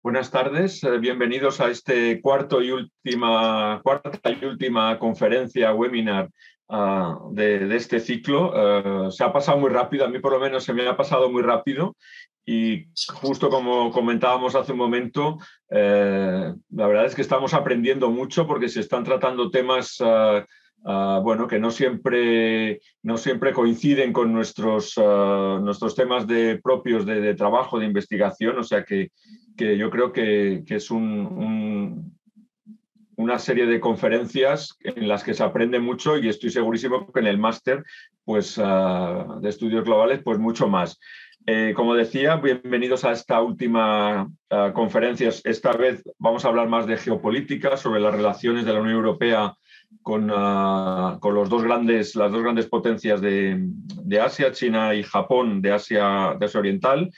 Buenas tardes, eh, bienvenidos a este cuarto y última, cuarta y última conferencia, webinar ah, de, este ciclo. Eh, se ha pasado muy rápido, a mí por lo menos se me ha pasado muy rápido y justo como comentábamos hace un momento, eh, la verdad es que estamos aprendiendo mucho porque se están tratando temas ah, ah, bueno, que no siempre, no siempre coinciden con nuestros, nuestros temas de, propios de, de, trabajo, de investigación, o sea que que yo creo que, es un, una serie de conferencias en las que se aprende mucho y estoy segurísimo que en el máster pues, ah, de estudios globales pues mucho más. Eh, como decía, bienvenidos a esta última ah, conferencia. Esta vez vamos a hablar más de geopolítica, sobre las relaciones de la Unión Europea con, ah, con los dos grandes, las dos grandes potencias de, de, Asia, China y Japón, de Asia, de Asia Oriental,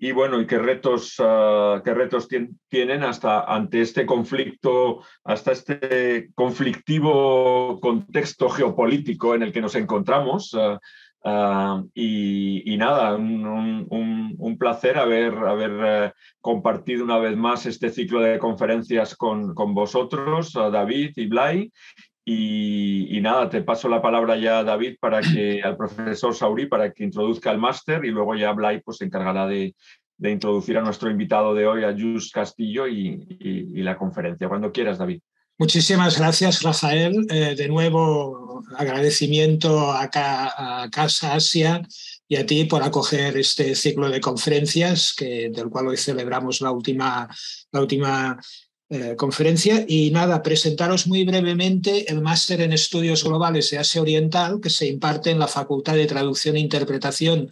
y bueno, y qué retos, ah, qué retos tienen hasta ante este conflicto, hasta este conflictivo contexto geopolítico en el que nos encontramos. Ah, ah, y, nada, un, placer haber, haber eh, compartido una vez más este ciclo de conferencias con, con vosotros, David y Blay. Y, nada, te paso la palabra ya a David para que, al profesor Sauri, para que introduzca el máster y luego ya Blay pues, se encargará de, introducir a nuestro invitado de hoy, a Jus Castillo, y, la conferencia. Cuando quieras, David. Muchísimas gracias, Rafael. Eh, de nuevo, agradecimiento a, a, Casa Asia y a ti por acoger este ciclo de conferencias, que, del cual hoy celebramos la última, la última eh, conferencia y nada, presentaros muy brevemente el máster en estudios globales de Asia Oriental que se imparte en la Facultad de Traducción e Interpretación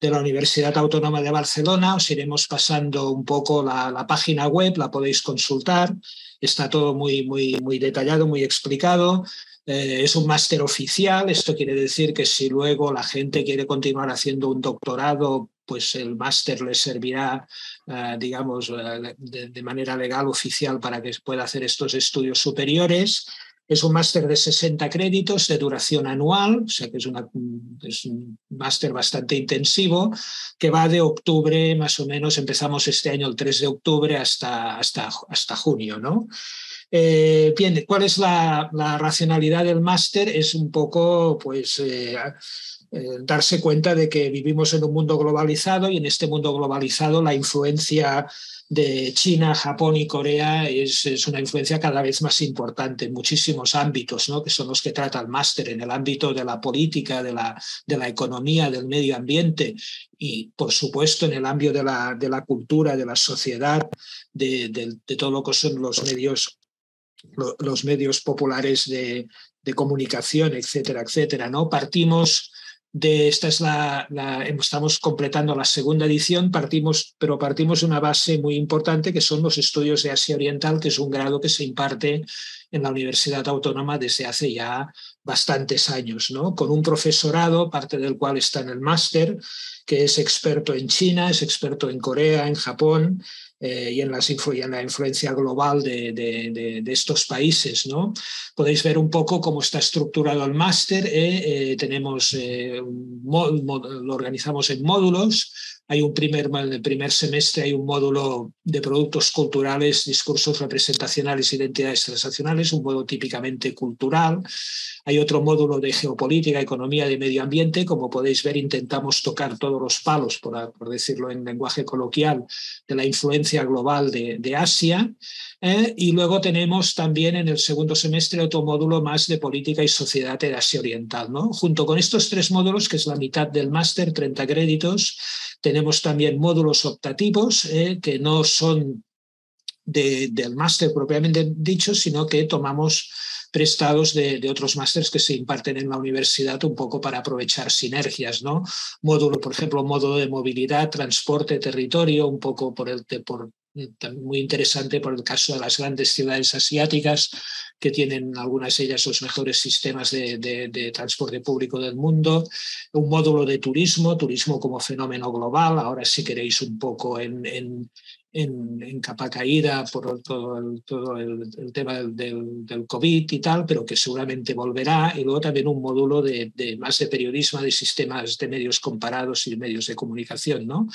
de la Universidad Autónoma de Barcelona. Os iremos pasando un poco la, página web, la podéis consultar. Está todo muy, muy, muy detallado, muy explicado. Eh, es un máster oficial, esto quiere decir que si luego la gente quiere continuar haciendo un doctorado pues el máster le servirá, eh, digamos, eh, de, manera legal oficial para que pueda hacer estos estudios superiores. Es un máster de 60 créditos de duración anual, o sea que es, es un máster bastante intensivo, que va de octubre, más o menos, empezamos este año el 3 de octubre hasta, hasta, hasta junio, ¿no? Eh, bien, ¿cuál es la, racionalidad del máster? Es un poco, pues, darse cuenta de que vivimos en un mundo globalizado y en este mundo globalizado la influencia de China, Japón y Corea es, es, una influencia cada vez más importante en muchísimos ámbitos, ¿no? que son los que trata el máster, en el ámbito de la política, de la, de la economía, del medio ambiente y, por supuesto, en el ámbito de la, de la cultura, de la sociedad, de, de, todo lo que son los medios, los medios populares de, de comunicación, etcétera, etcétera. ¿no? Partimos esta es la, estamos completando la segunda edición, partimos, pero partimos de una base muy importante que son los estudios de Asia Oriental, que es un grado que se imparte en la Universidad Autónoma desde hace ya bastantes años, ¿no? Con un profesorado, parte del cual está en el máster, que es experto en China, es experto en Corea, en Japón, eh, y, en la influencia global de, estos países. ¿no? Podéis ver un poco cómo está estructurado el máster. ¿eh? Eh, tenemos, lo organizamos en módulos. Hay un primer, semestre hay un módulo de productos culturales, discursos representacionales, identidades transaccionales, un módulo típicamente cultural. Hay otro módulo de geopolítica, economía y medio ambiente. Como podéis ver, intentamos tocar todos los palos, por, decirlo en lenguaje coloquial, de la influencia global de, de Asia. ¿Eh? y luego tenemos también en el segundo semestre otro módulo más de política y sociedad de Asia Oriental. ¿no? Junto con estos tres módulos, que es la mitad del máster, 30 créditos, tenemos también módulos optativos eh, que no son del máster propiamente dicho, sino que tomamos prestados de, otros másteres que se imparten en la universidad un poco para aprovechar sinergias, ¿no? Módulo, por ejemplo, módulo de movilidad, transporte, territorio, un poco por el, por, muy interesante por el caso de las grandes ciudades asiáticas, que tienen algunas de ellas los mejores sistemas de, transporte público del mundo, un módulo de turismo, turismo como fenómeno global, ahora si queréis un poco en, en, capa caída por todo el, todo el, tema del, del, COVID y tal, pero que seguramente volverá. Y luego también un módulo de, más de periodismo, de sistemas de medios comparados y medios de comunicación. ¿no?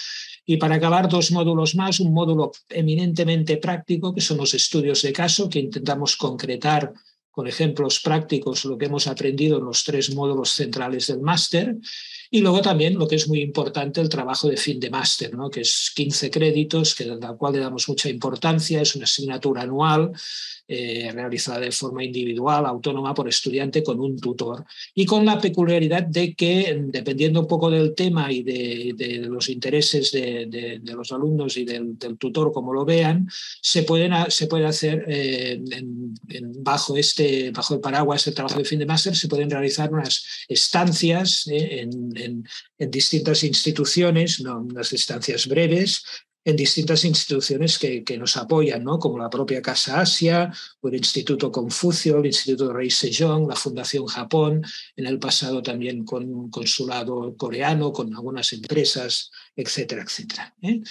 Y para acabar, dos módulos más. Un módulo eminentemente práctico, que son los estudios de caso, que intentamos concretar con ejemplos prácticos lo que hemos aprendido en los tres módulos centrales del máster. Y luego también lo que es muy importante, el trabajo de fin de máster, ¿no? que es 15 créditos, que, al cual le damos mucha importancia, es una asignatura anual eh, realizada de forma individual, autónoma por estudiante con un tutor. Y con la peculiaridad de que, dependiendo un poco del tema y de, los intereses de, los alumnos y del, tutor, como lo vean, se, pueden, se puede hacer eh, bajo, este, bajo el paraguas del trabajo de fin de máster, se pueden realizar unas estancias eh, en, en, distintas instituciones, ¿no? unas estancias breves, en distintas instituciones que, nos apoyan, ¿no? como la propia Casa Asia, o el Instituto Confucio, el Instituto Rey Sejong, la Fundación Japón, en el pasado también con un consulado coreano, con algunas empresas, etcétera, etcétera. ¿eh?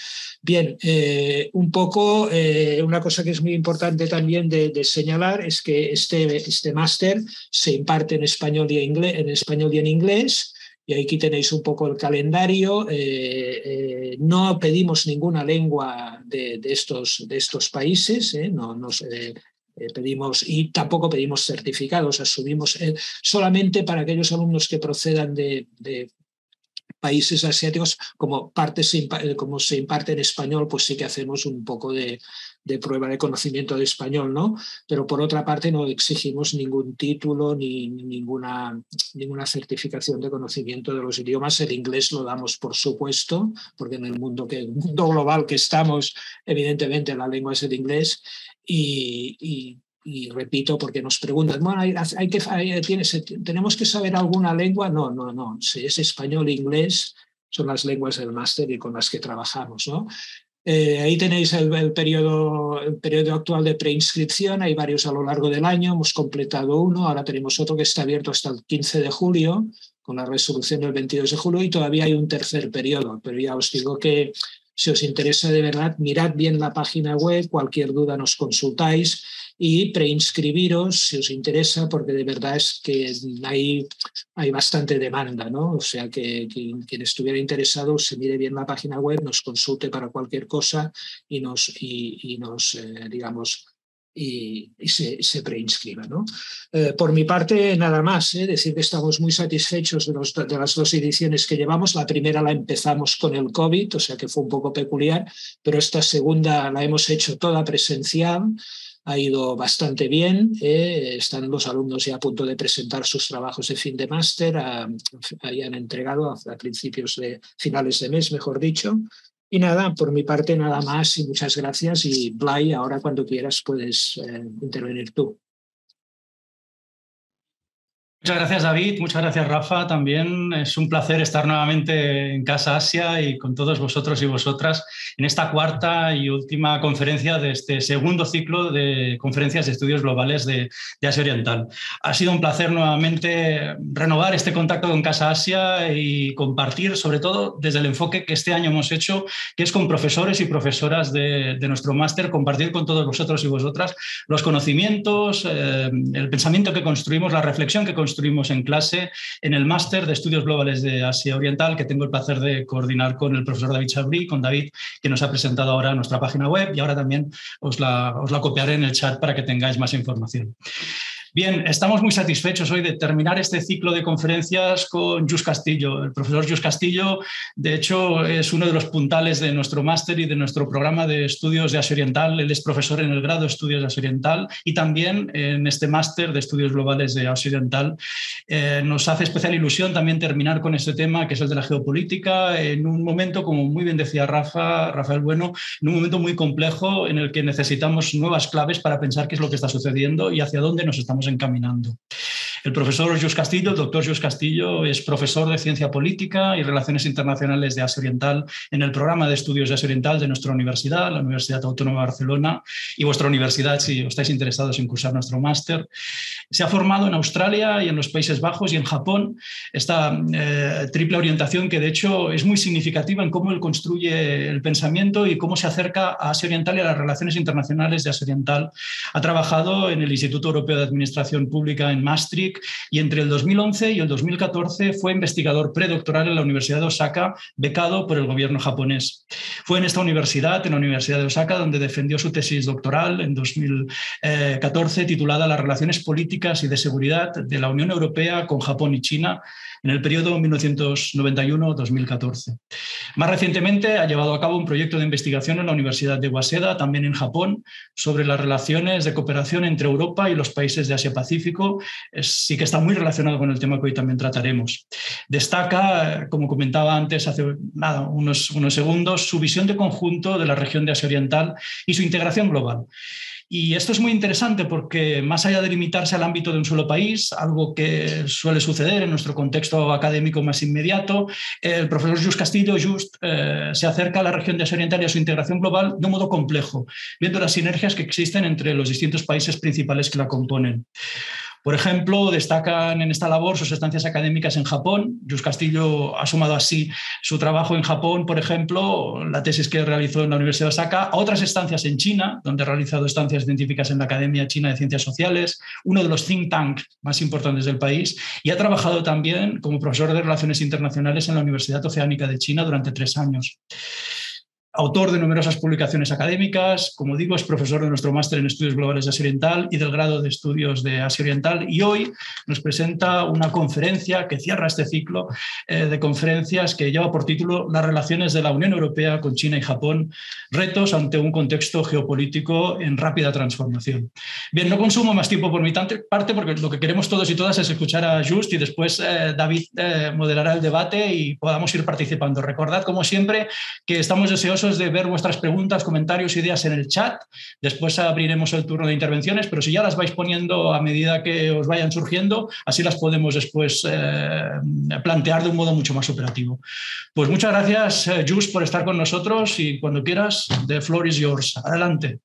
Bien, eh, un poco, eh, una cosa que es muy importante también de, señalar es que este, este máster se imparte en español y en español y en inglés y aquí tenéis un poco el calendario. Eh, eh, no pedimos ninguna lengua de, estos, de estos países, ¿eh? no nos pedimos y tampoco pedimos certificados, asumimos solamente para aquellos alumnos que procedan de, países asiáticos, como, parte como se imparte en español, pues sí que hacemos un poco de, de prueba de conocimiento de español, ¿no? Pero por otra parte no exigimos ningún título ni ninguna, ninguna certificación de conocimiento de los idiomas. El inglés lo damos por supuesto, porque en el mundo, que, mundo global que estamos, evidentemente la lengua es el inglés. Y, repito, porque nos preguntan, bueno, hay, que, ¿tenemos que saber alguna lengua? No, no, no. Si es español e inglés, son las lenguas del máster y con las que trabajamos. ¿no? Eh, ahí tenéis el, periodo, el periodo actual de preinscripción, hay varios a lo largo del año, hemos completado uno, ahora tenemos otro que está abierto hasta el 15 de julio, con la resolución del 22 de julio, y todavía hay un tercer periodo, pero ya os digo que si os interesa de verdad, mirad bien la página web, cualquier duda nos consultáis y preinscribiros si os interesa, porque de verdad es que hay, hay bastante demanda, ¿no? O sea que quien, estuviera interesado se mire bien la página web, nos consulte para cualquier cosa y nos, y, nos eh, digamos, y, se, se, preinscriba. ¿no? Eh, por mi parte, nada más, ¿eh? decir que estamos muy satisfechos de, los, de, las dos ediciones que llevamos. La primera la empezamos con el COVID, o sea que fue un poco peculiar, pero esta segunda la hemos hecho toda presencial ha ido bastante bien. ¿eh? Están los alumnos ya a punto de presentar sus trabajos de fin de máster, hayan entregado a, principios de finales de mes, mejor dicho. Y nada, por mi parte nada más y muchas gracias. Y Blay, ahora cuando quieras puedes eh, intervenir tú. Muchas gracias David, muchas gracias Rafa. También es un placer estar nuevamente en Casa Asia y con todos vosotros y vosotras en esta cuarta y última conferencia de este segundo ciclo de conferencias de estudios globales de, Asia Oriental. Ha sido un placer nuevamente renovar este contacto con Casa Asia y compartir, sobre todo desde el enfoque que este año hemos hecho, que es con profesores y profesoras de, nuestro máster, compartir con todos vosotros y vosotras los conocimientos, eh, el pensamiento que construimos, la reflexión que construimos construimos en clase en el máster de estudios globales de Asia Oriental, que tengo el placer de coordinar con el profesor David Chabri, con David, que nos ha presentado ahora nuestra página web y ahora también os la, os la copiaré en el chat para que tengáis más información. Bien, estamos muy satisfechos hoy de terminar este ciclo de conferencias con Jus Castillo. El profesor Jus Castillo, de hecho, es uno de los puntales de nuestro máster y de nuestro programa de estudios de Asia Oriental. Él es profesor en el grado de estudios de Asia Oriental y también en este máster de estudios globales de Asia Oriental. Eh, nos hace especial ilusión también terminar con este tema, que es el de la geopolítica, en un momento, como muy bien decía Rafa, Rafael Bueno, en un momento muy complejo en el que necesitamos nuevas claves para pensar qué es lo que está sucediendo y hacia dónde nos estamos encaminando. El profesor Jus Castillo, el doctor Jus Castillo, es profesor de Ciencia Política y Relaciones Internacionales de Asia Oriental en el programa de estudios de Asia Oriental de nuestra universidad, la Universidad Autónoma de Barcelona, y vuestra universidad si estáis interesados en cursar nuestro máster. Se ha formado en Australia y en los Países Bajos y en Japón esta eh, triple orientación que de hecho es muy significativa en cómo él construye el pensamiento y cómo se acerca a Asia Oriental y a las relaciones internacionales de Asia Oriental. Ha trabajado en el Instituto Europeo de Administración Pública en Maastricht y entre el 2011 y el 2014 fue investigador predoctoral en la Universidad de Osaka, becado por el gobierno japonés. Fue en esta universidad, en la Universidad de Osaka, donde defendió su tesis doctoral en 2014 titulada Las relaciones políticas y de seguridad de la Unión Europea con Japón y China en el periodo 1991-2014. Más recientemente ha llevado a cabo un proyecto de investigación en la Universidad de Waseda, también en Japón, sobre las relaciones de cooperación entre Europa y los países de Asia-Pacífico. Sí que está muy relacionado con el tema que hoy también trataremos. Destaca, como comentaba antes hace nada, unos, unos segundos, su visión de conjunto de la región de Asia Oriental y su integración global. Y esto es muy interesante porque más allá de limitarse al ámbito de un solo país, algo que suele suceder en nuestro contexto académico más inmediato, el profesor Just Castillo Just eh, se acerca a la región de Asia Oriental y a su integración global de un modo complejo, viendo las sinergias que existen entre los distintos países principales que la componen. Por ejemplo, destacan en esta labor sus estancias académicas en Japón. Jus Castillo ha sumado así su trabajo en Japón, por ejemplo, la tesis que realizó en la Universidad de Osaka, a otras estancias en China, donde ha realizado estancias científicas en la Academia China de Ciencias Sociales, uno de los think tanks más importantes del país, y ha trabajado también como profesor de Relaciones Internacionales en la Universidad Oceánica de China durante tres años autor de numerosas publicaciones académicas, como digo, es profesor de nuestro máster en estudios globales de Asia Oriental y del grado de estudios de Asia Oriental y hoy nos presenta una conferencia que cierra este ciclo eh, de conferencias que lleva por título Las relaciones de la Unión Europea con China y Japón, retos ante un contexto geopolítico en rápida transformación. Bien, no consumo más tiempo por mi parte porque lo que queremos todos y todas es escuchar a Just y después eh, David eh, moderará el debate y podamos ir participando. Recordad, como siempre, que estamos deseosos de ver vuestras preguntas, comentarios, ideas en el chat. Después abriremos el turno de intervenciones, pero si ya las vais poniendo a medida que os vayan surgiendo, así las podemos después eh, plantear de un modo mucho más operativo. Pues muchas gracias, eh, Jus, por estar con nosotros y cuando quieras, the floor is yours. Adelante.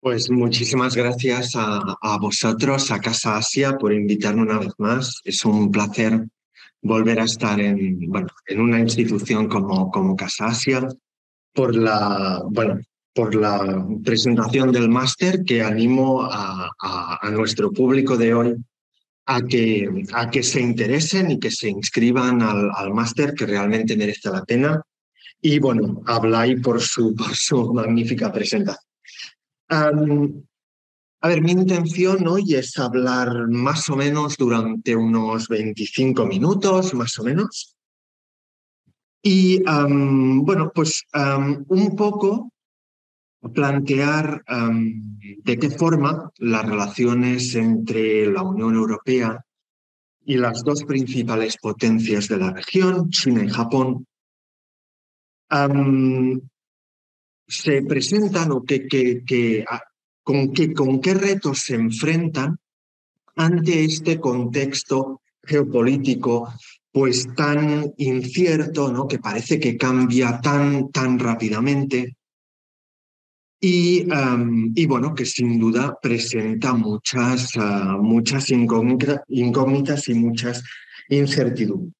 Pues muchísimas gracias a, a, vosotros, a Casa Asia, por invitarme una vez más. Es un placer volver a estar en, bueno, en una institución como, como Casa Asia por la, bueno, por la presentación del máster que animo a, a, nuestro público de hoy a que, a que se interesen y que se inscriban al, máster que realmente merece la pena. Y bueno, habláis por su, por su magnífica presentación. a ver, mi intención hoy es hablar más o menos durante unos 25 minutos, más o menos, y bueno, pues un poco plantear de qué forma las relaciones entre la Unión Europea y las dos principales potencias de la región, China y Japón, se presentan o que, que, con, qué, con qué retos se enfrentan ante este contexto geopolítico pues tan incierto, ¿no? que parece que cambia tan, tan rápidamente y, y bueno, que sin duda presenta muchas, ah, muchas incógnitas y muchas incertidumbres.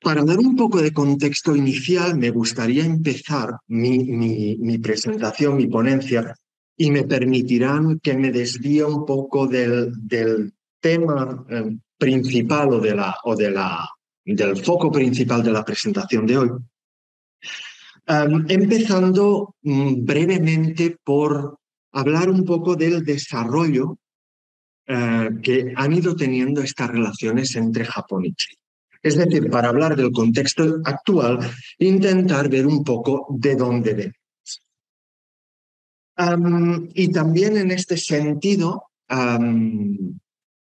para dar un poco de contexto inicial, me gustaría empezar mi, mi, mi presentación, mi ponencia, y me permitirán que me desvíe un poco del, del tema eh, principal o, de la, o de la, del foco principal de la presentación de hoy. Em, empezando mm, brevemente por hablar un poco del desarrollo eh, que han ido teniendo estas relaciones entre Japón y China. Es decir, para hablar del contexto actual, intentar ver un poco de dónde venimos. Em, y también en este sentido, em,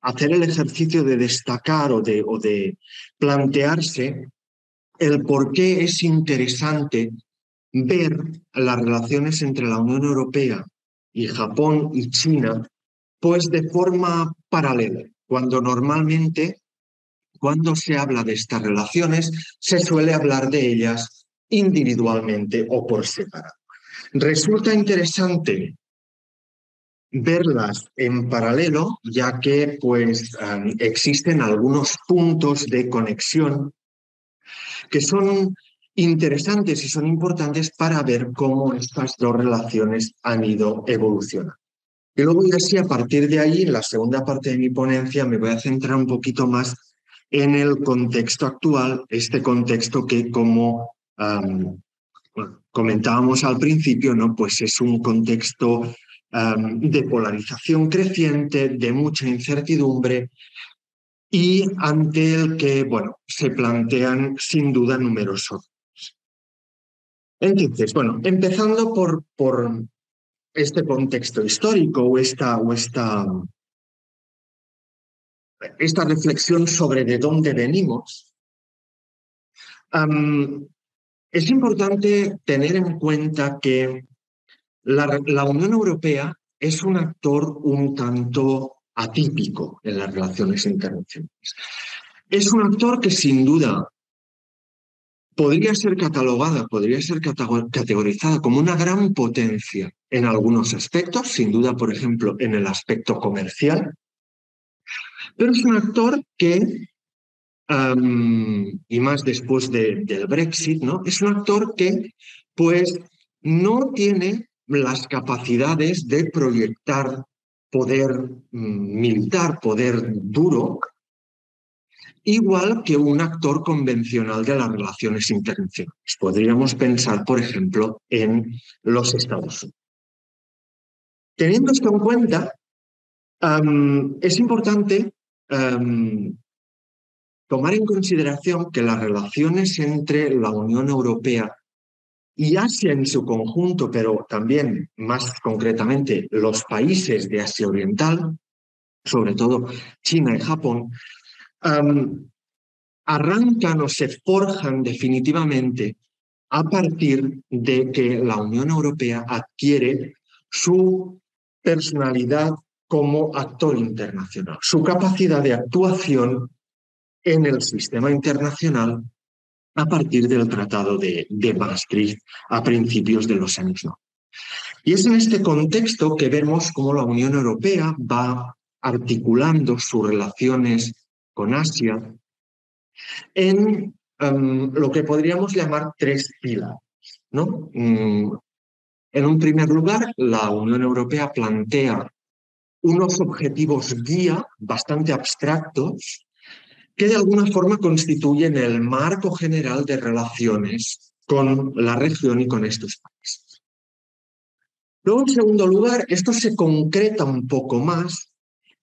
hacer el ejercicio de destacar o de, plantearse el por qué es interesante ver las relaciones entre la Unión Europea y Japón y China, pues de forma paralela, cuando normalmente cuando se habla de estas relaciones se suele hablar de ellas individualmente o por separado. Resulta interesante verlas en paralelo, ya que pues existen algunos puntos de conexión que son interesantes y son importantes para ver cómo estas dos relaciones han ido evolucionando. Y luego y así a partir de ahí, en la segunda parte de mi ponencia, me voy a centrar un poquito más en el contexto actual, este contexto que como comentábamos al principio, ¿no? pues es un contexto de polarización creciente, de mucha incertidumbre y ante el que bueno, se plantean sin duda numerosos. Entonces, bueno, empezando por, por este contexto histórico o esta, o esta, esta reflexión sobre de dónde venimos, es importante tener en cuenta que la, Unión Europea es un actor un tanto atípico en las relaciones internacionales. Es un actor que sin duda podría ser catalogada, podría ser categorizada como una gran potencia en algunos aspectos, sin duda, por ejemplo, en el aspecto comercial, pero es un actor que, y más después del Brexit, ¿no? es un actor que pues no tiene las capacidades de proyectar poder mm, militar, poder duro, igual que un actor convencional de las relaciones internacionales. Podríamos pensar, por ejemplo, en los Estados Unidos. Teniendo esto en cuenta, es importante tomar en consideración que las relaciones entre la Unión Europea y Asia en su conjunto, pero también más concretamente los países de Asia Oriental, sobre todo China y Japón, arrancan o se forjan definitivamente a partir de que la Unión Europea adquiere su personalidad como actor internacional, su capacidad de actuación en el sistema internacional a partir del Tratado de, Maastricht a principios de los años 90. Y es en este contexto que vemos cómo la Unión Europea va articulando sus relaciones con Asia en em, lo que podríamos llamar tres pilares. ¿no? Mm, en un primer lugar, la Unión Europea plantea unos objetivos guía bastante abstractos que de alguna forma constituyen el marco general de relaciones con la región y con estos países. Luego, en segundo lugar, esto se concreta un poco más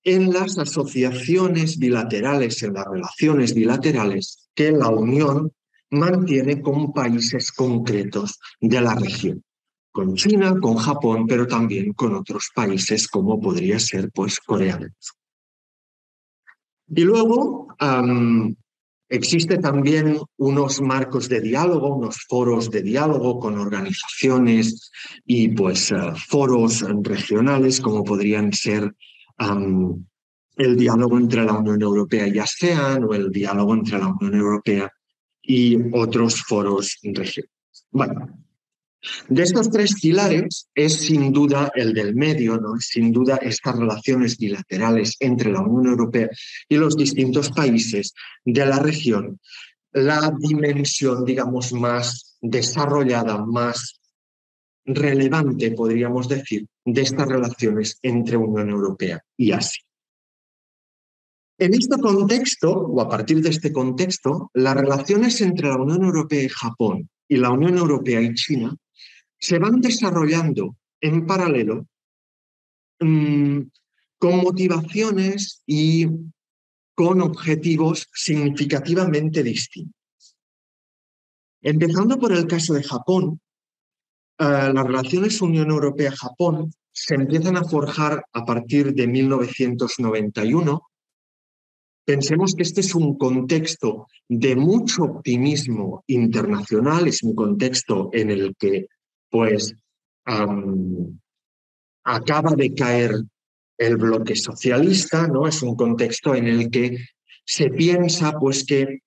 en las asociaciones bilaterales, en las relaciones bilaterales que la Unión mantiene con países concretos de la región, con China, con Japón, pero también con otros países como podría ser pues Corea del Sur. Y luego existe también unos marcos de diálogo, unos foros de diálogo con organizaciones y pues eh, foros regionales como podrían ser el diálogo entre la Unión Europea y ASEAN o el diálogo entre la Unión Europea y otros foros regionales. Bueno, de estos tres pilares es sin duda el del medio, ¿no? Sin duda estas relaciones bilaterales entre la Unión Europea y los distintos países de la región, la dimensión, digamos, más desarrollada, más relevante, podríamos decir, de estas relaciones entre Unión Europea y Asia. En este contexto, o a partir de este contexto, las relaciones entre la Unión Europea y Japón y la Unión Europea y China se van desarrollando en paralelo mm, con motivaciones y con objetivos significativamente distintos. Empezando por el caso de Japón, eh, las relaciones Unión Europea-Japón se empiezan a forjar a partir de 1991. Pensemos que este es un contexto de mucho optimismo internacional, es un contexto en el que pues acaba de caer el bloque socialista, ¿no? Es un contexto en el que se piensa pues que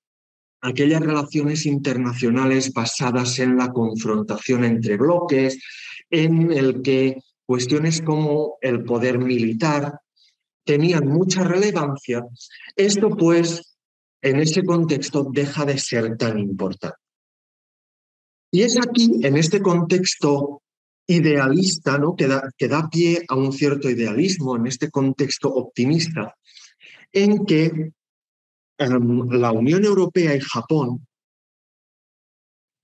aquellas relaciones internacionales basadas en la confrontación entre bloques, en el que cuestiones como el poder militar tenían mucha relevancia, esto pues en ese contexto deja de ser tan importante. Y es aquí, en este contexto idealista, ¿no? que, da, que da pie a un cierto idealismo, en este contexto optimista, en que em, la Unión Europea y Japón,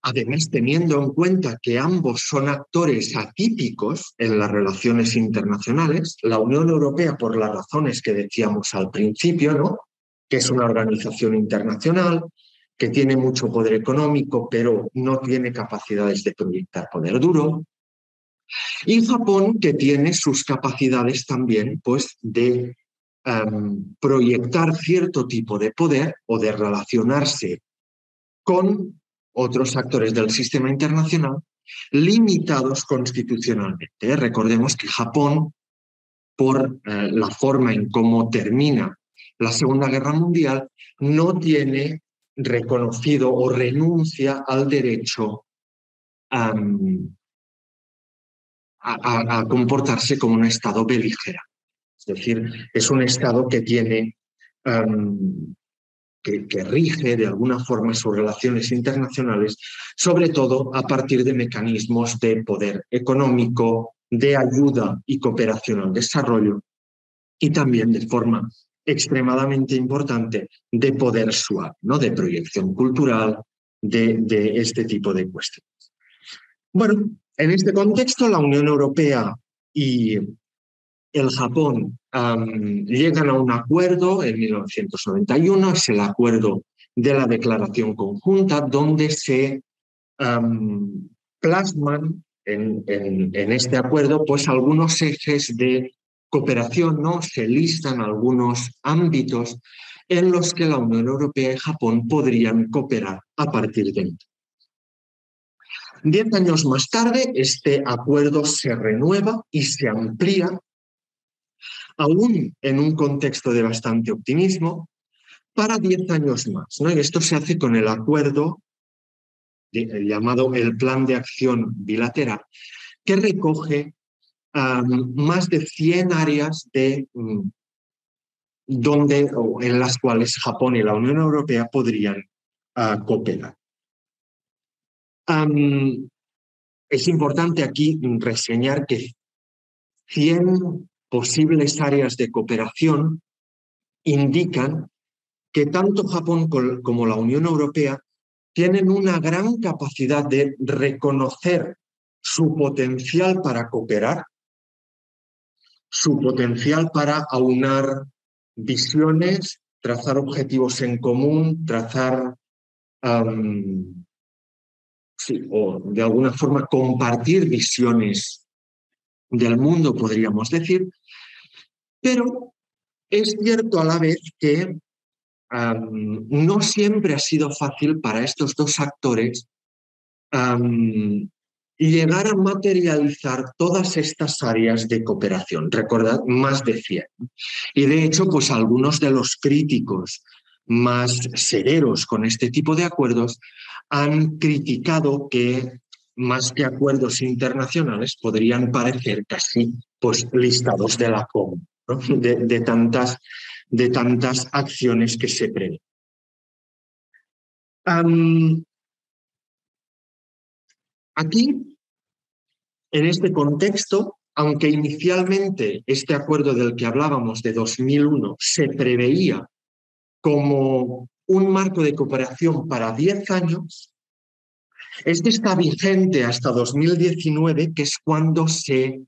además teniendo en cuenta que ambos son actores atípicos en las relaciones internacionales, la Unión Europea por las razones que decíamos al principio, ¿no? que es una organización internacional, que tiene mucho poder económico, pero no tiene capacidades de proyectar poder duro. Y Japón, que tiene sus capacidades también pues, de em, proyectar cierto tipo de poder o de relacionarse con otros actores del sistema internacional limitados constitucionalmente. Recordemos que Japón, por eh, la forma en cómo termina la Segunda Guerra Mundial, no tiene reconocido o renuncia al derecho a, comportarse como un Estado beligera. Es decir, es un Estado que tiene, que, que, rige de alguna forma sus relaciones internacionales, sobre todo a partir de mecanismos de poder económico, de ayuda y cooperación al desarrollo, y también de forma extremadamente importante de poder suave, ¿no? de proyección cultural, de, este tipo de cuestiones. Bueno, en este contexto, la Unión Europea y el Japón llegan a un acuerdo en 1991, es el acuerdo de la declaración conjunta, donde se plasman en, en, en, este acuerdo pues algunos ejes de cooperación ¿no? se listan algunos ámbitos en los que la Unión Europea y Japón podrían cooperar a partir de entonces. Diez años más tarde, este acuerdo se renueva y se amplía, aún en un contexto de bastante optimismo, para diez años más. ¿no? Y esto se hace con el acuerdo llamado el Plan de Acción Bilateral, que recoge más de 100 áreas de, mm, donde, en las cuales Japón y la Unión Europea podrían ah, cooperar. es importante aquí reseñar que 100 posibles áreas de cooperación indican que tanto Japón como la Unión Europea tienen una gran capacidad de reconocer su potencial para cooperar su potencial para aunar visiones, trazar objetivos en común, trazar, o de alguna forma compartir visiones del mundo, podríamos decir, pero es cierto a la vez que no siempre ha sido fácil para estos dos actores y llegar a materializar todas estas áreas de cooperación. Recordad, más de 100. Y de hecho, pues algunos de los críticos más severos con este tipo de acuerdos han criticado que más que acuerdos internacionales podrían parecer casi pues, listados de la COM, de, tantas, de tantas acciones que se prevén. Aquí, en este contexto, aunque inicialmente este acuerdo del que hablábamos de 2001 se preveía como un marco de cooperación para 10 años, este está vigente hasta 2019, que es cuando se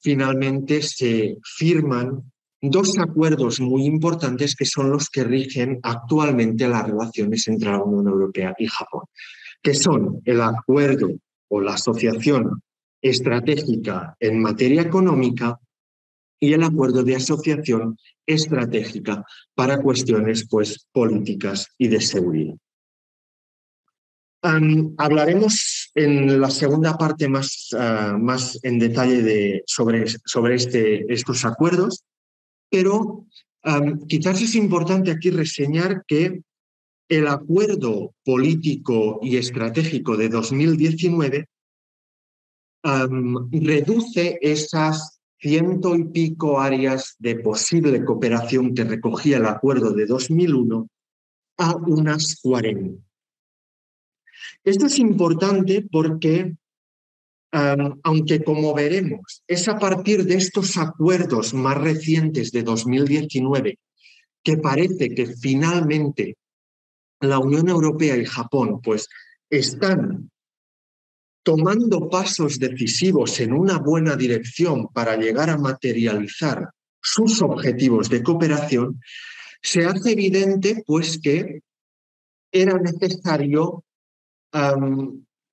finalmente se firman dos acuerdos muy importantes que son los que rigen actualmente las relaciones entre la Unión Europea y Japón, que son el acuerdo o la asociación estratégica en materia económica y el acuerdo de asociación estratégica para cuestiones pues, políticas y de seguridad. hablaremos en la segunda parte más, ah, más en detalle de, sobre, sobre este, estos acuerdos, pero quizás es importante aquí reseñar que el acuerdo político y estratégico de 2019 reduce esas ciento y pico áreas de posible cooperación que recogía el acuerdo de 2001 a unas 40. Esto es importante porque, aunque como veremos, es a partir de estos acuerdos más recientes de 2019 que parece que finalmente la Unión Europea y Japón pues están tomando pasos decisivos en una buena dirección para llegar a materializar sus objetivos de cooperación, se hace evidente pues que era necesario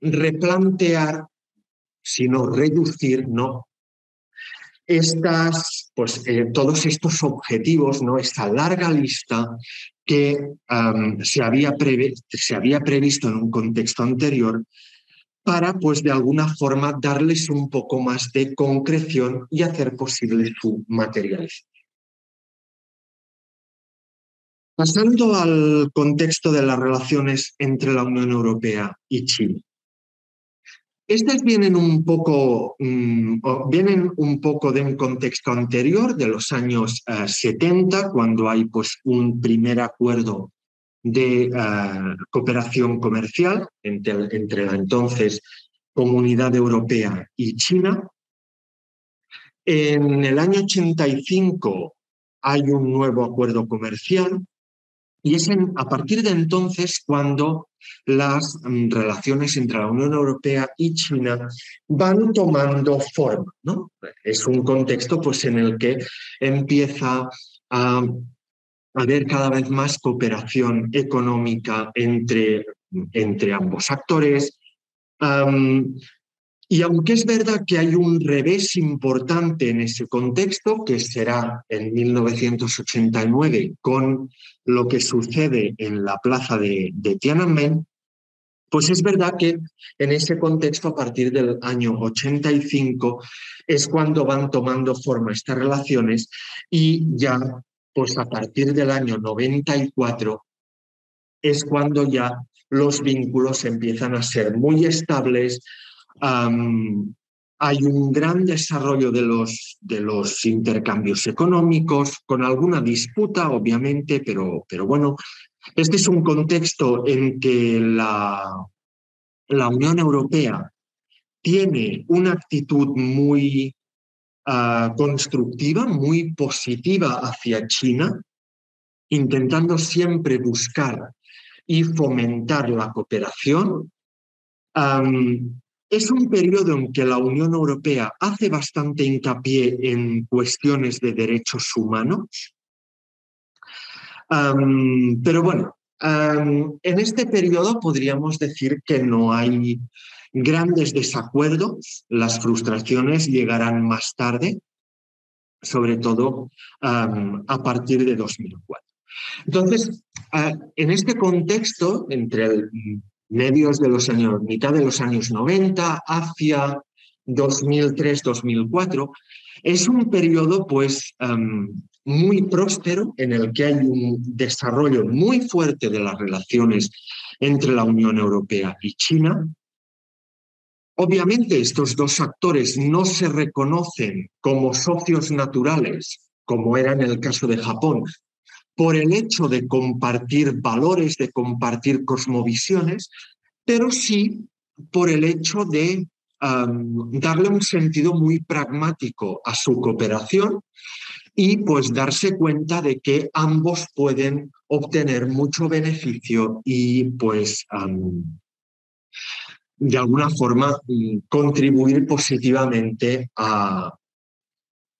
replantear, sino reducir, ¿no? Estas, pues, eh, todos estos objetivos, ¿no? Esta larga lista que se, había se había previsto en un contexto anterior para, pues, de alguna forma darles un poco más de concreción y hacer posible su materialización. Pasando al contexto de las relaciones entre la Unión Europea y Chile. Estas vienen un poco, mm, vienen un poco de un contexto anterior, de los años 70, eh, cuando hay pues, un primer acuerdo de eh, cooperación comercial entre la entonces Comunidad Europea y China. En el año 85 hay un nuevo acuerdo comercial y es a partir de entonces cuando las mm, relaciones entre la Unión Europea y China van tomando forma. ¿no? Es un contexto pues, en el que empieza a haber cada vez más cooperación económica entre, entre ambos actores. Y aunque es verdad que hay un revés importante en ese contexto, que será en 1989 con lo que sucede en la plaza de, Tiananmen, pues es verdad que en ese contexto, a partir del año 85, es cuando van tomando forma estas relaciones y ya pues a partir del año 94 es cuando ya los vínculos empiezan a ser muy estables. Hay un gran desarrollo de los, de los intercambios económicos, con alguna disputa, obviamente, pero, pero bueno, este es un contexto en que la, la Unión Europea tiene una actitud muy Ah, constructiva, muy positiva hacia China, intentando siempre buscar y fomentar la cooperación. Es un periodo en que la Unión Europea hace bastante hincapié en cuestiones de derechos humanos. pero bueno, en este periodo podríamos decir que no hay grandes desacuerdos, las frustraciones llegarán más tarde, sobre todo a partir de 2004. Entonces, en este contexto, entre medios de los años, mitad de los años 90 hacia 2003-2004, es un periodo pues muy próspero en el que hay un desarrollo muy fuerte de las relaciones entre la Unión Europea y China, Obviamente estos dos actores no se reconocen como socios naturales, como era en el caso de Japón, por el hecho de compartir valores, de compartir cosmovisiones, pero sí por el hecho de darle un sentido muy pragmático a su cooperación y pues darse cuenta de que ambos pueden obtener mucho beneficio y pues de alguna forma mm, contribuir positivamente a,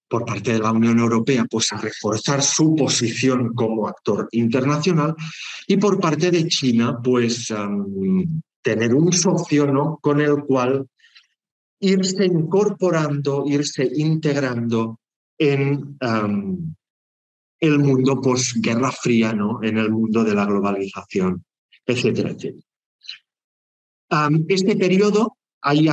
por parte de la Unión Europea, pues a reforzar su posición como actor internacional y por parte de China, pues tener un socio ¿no? con el cual irse incorporando, irse integrando en el mundo posguerra fría, ¿no? en el mundo de la globalización, etcétera, etcétera. este periodo hay,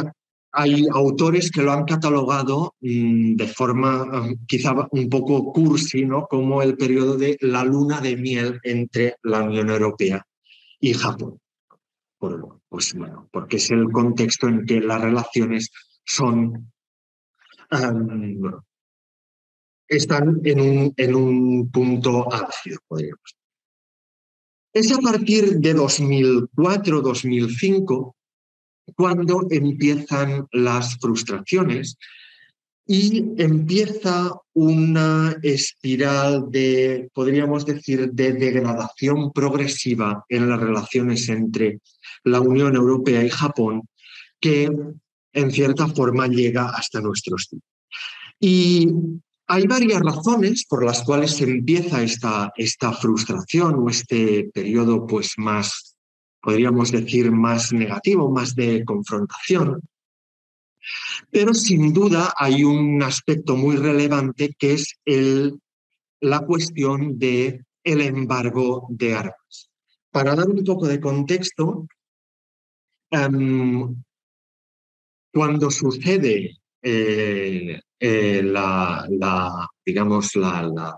hay, autores que lo han catalogado mm, de forma quizá un poco cursi, ¿no? como el periodo de la luna de miel entre la Unión Europea y Japón. pues bueno, porque es el contexto en que las relaciones son están en un, en un punto álgido, podríamos Es a partir de 2004-2005 cuando empiezan las frustraciones y empieza una espiral de, podríamos decir, de degradación progresiva en las relaciones entre la Unión Europea y Japón, que en cierta forma llega hasta nuestros días. Y hay varias razones por las cuales empieza esta, esta frustración o este periodo pues más, podríamos decir, más negativo, más de confrontación. Pero sin duda hay un aspecto muy relevante que es la cuestión del el embargo de armas. Para dar un poco de contexto, em, cuando sucede eh, eh, la, digamos, la,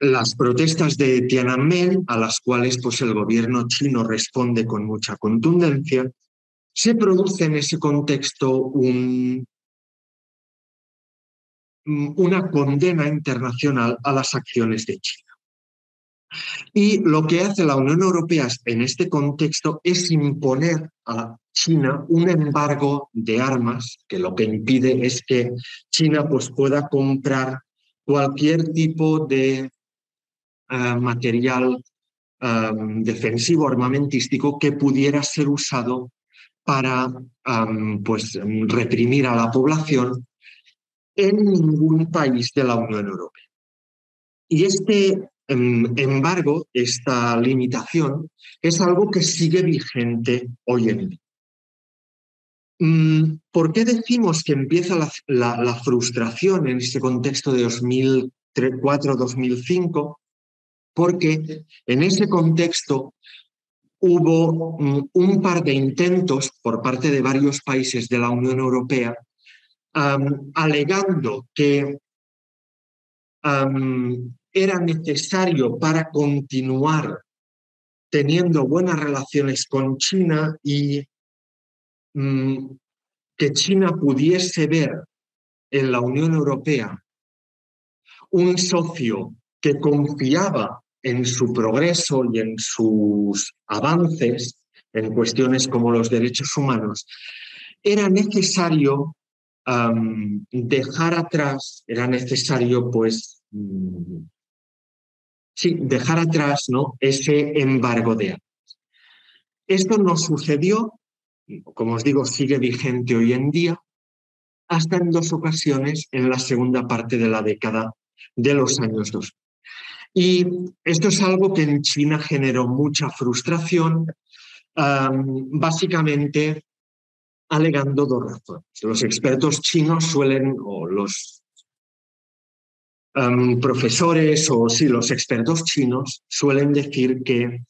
las protestas de Tiananmen, a las cuales pues, el gobierno chino responde con mucha contundencia, se produce en ese contexto un, una condena internacional a las acciones de China. Y lo que hace la Unión Europea en este contexto es imponer a China un embargo de armas, que lo que impide es que China pues, pueda comprar cualquier tipo de eh, material eh, defensivo armamentístico que pudiera ser usado para eh, pues, reprimir a la población en ningún país de la Unión Europea. Y este Em, embargo, esta limitación es algo que sigue vigente hoy en día. Mm, ¿Por qué decimos que empieza la, frustración en este contexto de 2004-2005? Porque en ese contexto hubo un par de intentos por parte de varios países de la Unión Europea alegando que era necesario para continuar teniendo buenas relaciones con China y mm, que China pudiese ver en la Unión Europea un socio que confiaba en su progreso y en sus avances en cuestiones como los derechos humanos, era necesario dejar atrás, era necesario pues mm, sí, dejar atrás ¿no? ese embargo de armas. Esto no sucedió, como os digo, sigue vigente hoy en día, hasta en dos ocasiones en la segunda parte de la década de los años 2000. Y esto es algo que en China generó mucha frustración, básicamente alegando dos razones. Los expertos chinos suelen, o los profesores o sí, los expertos chinos suelen decir que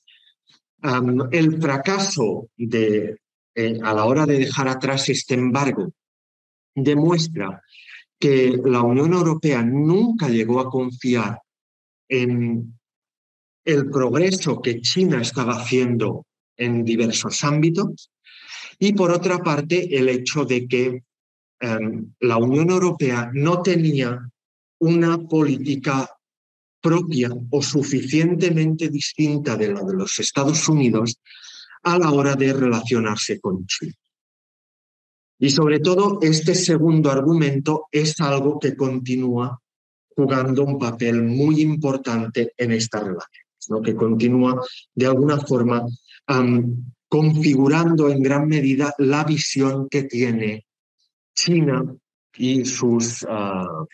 el fracaso de, eh, a la hora de dejar atrás este embargo demuestra que la Unión Europea nunca llegó a confiar en el progreso que China estaba haciendo en diversos ámbitos y por otra parte el hecho de que la Unión Europea no tenía una política propia o suficientemente distinta de la de los Estados Unidos a la hora de relacionarse con China. Y sobre todo, este segundo argumento es algo que continúa jugando un papel muy importante en esta relación, ¿no? que continúa de alguna forma configurando en gran medida la visión que tiene China y sus ah,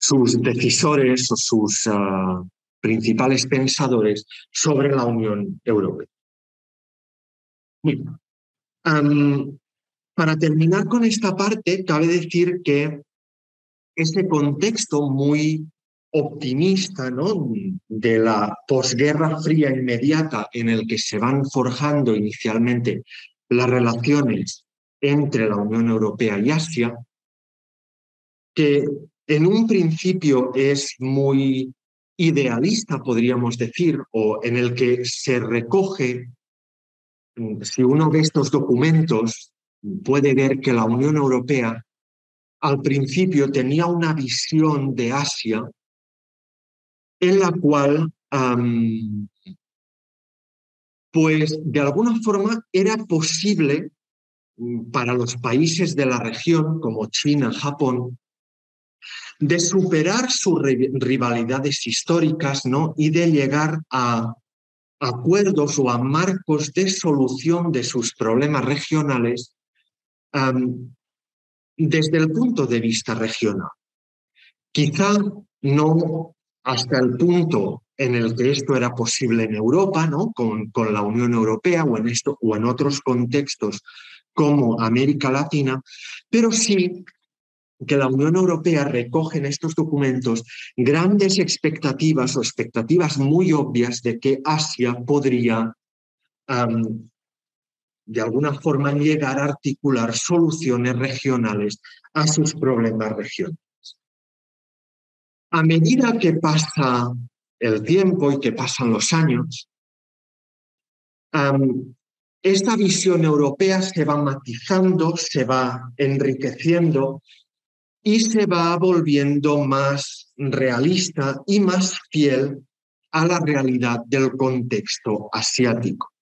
sus decisores o sus ah, principales pensadores sobre la Unión Europea. para terminar con esta parte, cabe decir que ese contexto muy optimista ¿no? de la posguerra fría inmediata en el que se van forjando inicialmente las relaciones entre la Unión Europea y Asia, que en un principio es muy idealista, podríamos decir, o en el que se recoge, si uno ve estos documentos, puede ver que la Unión Europea al principio tenía una visión de Asia en la cual, pues de alguna forma era posible mm, para los países de la región, como China, Japón, de superar sus rivalidades históricas ¿no? y de llegar a acuerdos o a marcos de solución de sus problemas regionales desde el punto de vista regional. Quizá no hasta el punto en el que esto era posible en Europa, ¿no? con, la Unión Europea o en, esto, o en otros contextos como América Latina, pero sí que la Unión Europea recoge en estos documentos grandes expectativas o expectativas muy obvias de que Asia podría, de alguna forma, llegar a articular soluciones regionales a sus problemas regionales. A medida que pasa el tiempo y que pasan los años, esta visión europea se va matizando, se va enriqueciendo y se va volviendo más realista y más fiel a la realidad del contexto asiático,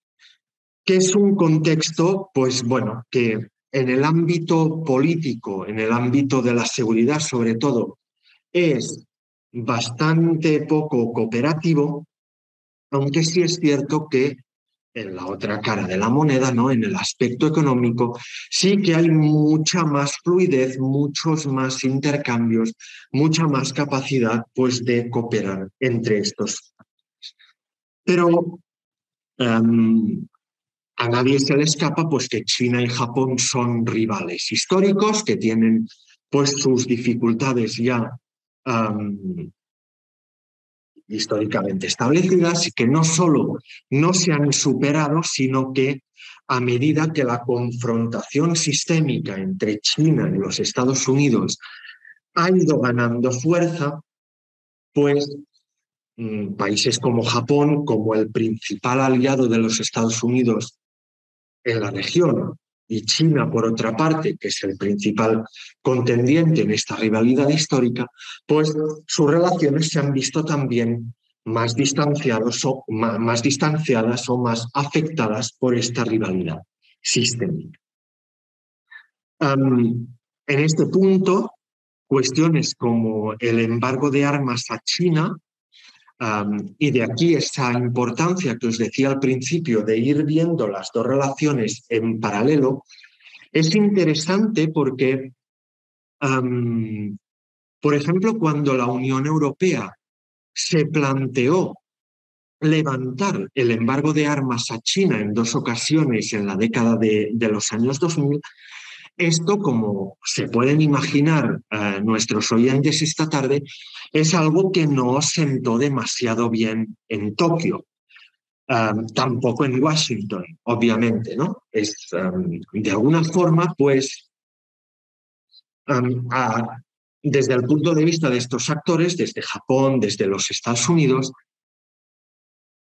que es un contexto, pues bueno, que en el ámbito político, en el ámbito de la seguridad sobre todo, es bastante poco cooperativo, aunque sí es cierto que en la otra cara de la moneda, ¿no? En el aspecto económico, sí que hay mucha más fluidez, muchos más intercambios, mucha más capacidad pues de cooperar entre estos. Pero em, a nadie se le escapa pues que China y Japón son rivales históricos que tienen pues sus dificultades ya históricamente establecidas y que no solo no se han superado, sino que a medida que la confrontación sistémica entre China y los Estados Unidos ha ido ganando fuerza, pues mm, países como Japón, como el principal aliado de los Estados Unidos en la región, y China, por otra parte, que es el principal contendiente en esta rivalidad histórica, pues sus relaciones se han visto también más, distanciadas o más afectadas por esta rivalidad sistémica. en este punto, cuestiones como el embargo de armas a China y de aquí esa importancia que os decía al principio de ir viendo las dos relaciones en paralelo, es interesante porque, por ejemplo, cuando la Unión Europea se planteó levantar el embargo de armas a China en dos ocasiones en la década de, de los años 2000, esto, como se pueden imaginar eh, nuestros oyentes esta tarde, es algo que no sentó demasiado bien en Tokio. Um, tampoco en Washington, obviamente, ¿no? Es, um, de alguna forma, pues, desde el punto de vista de estos actores, desde Japón, desde los Estados Unidos,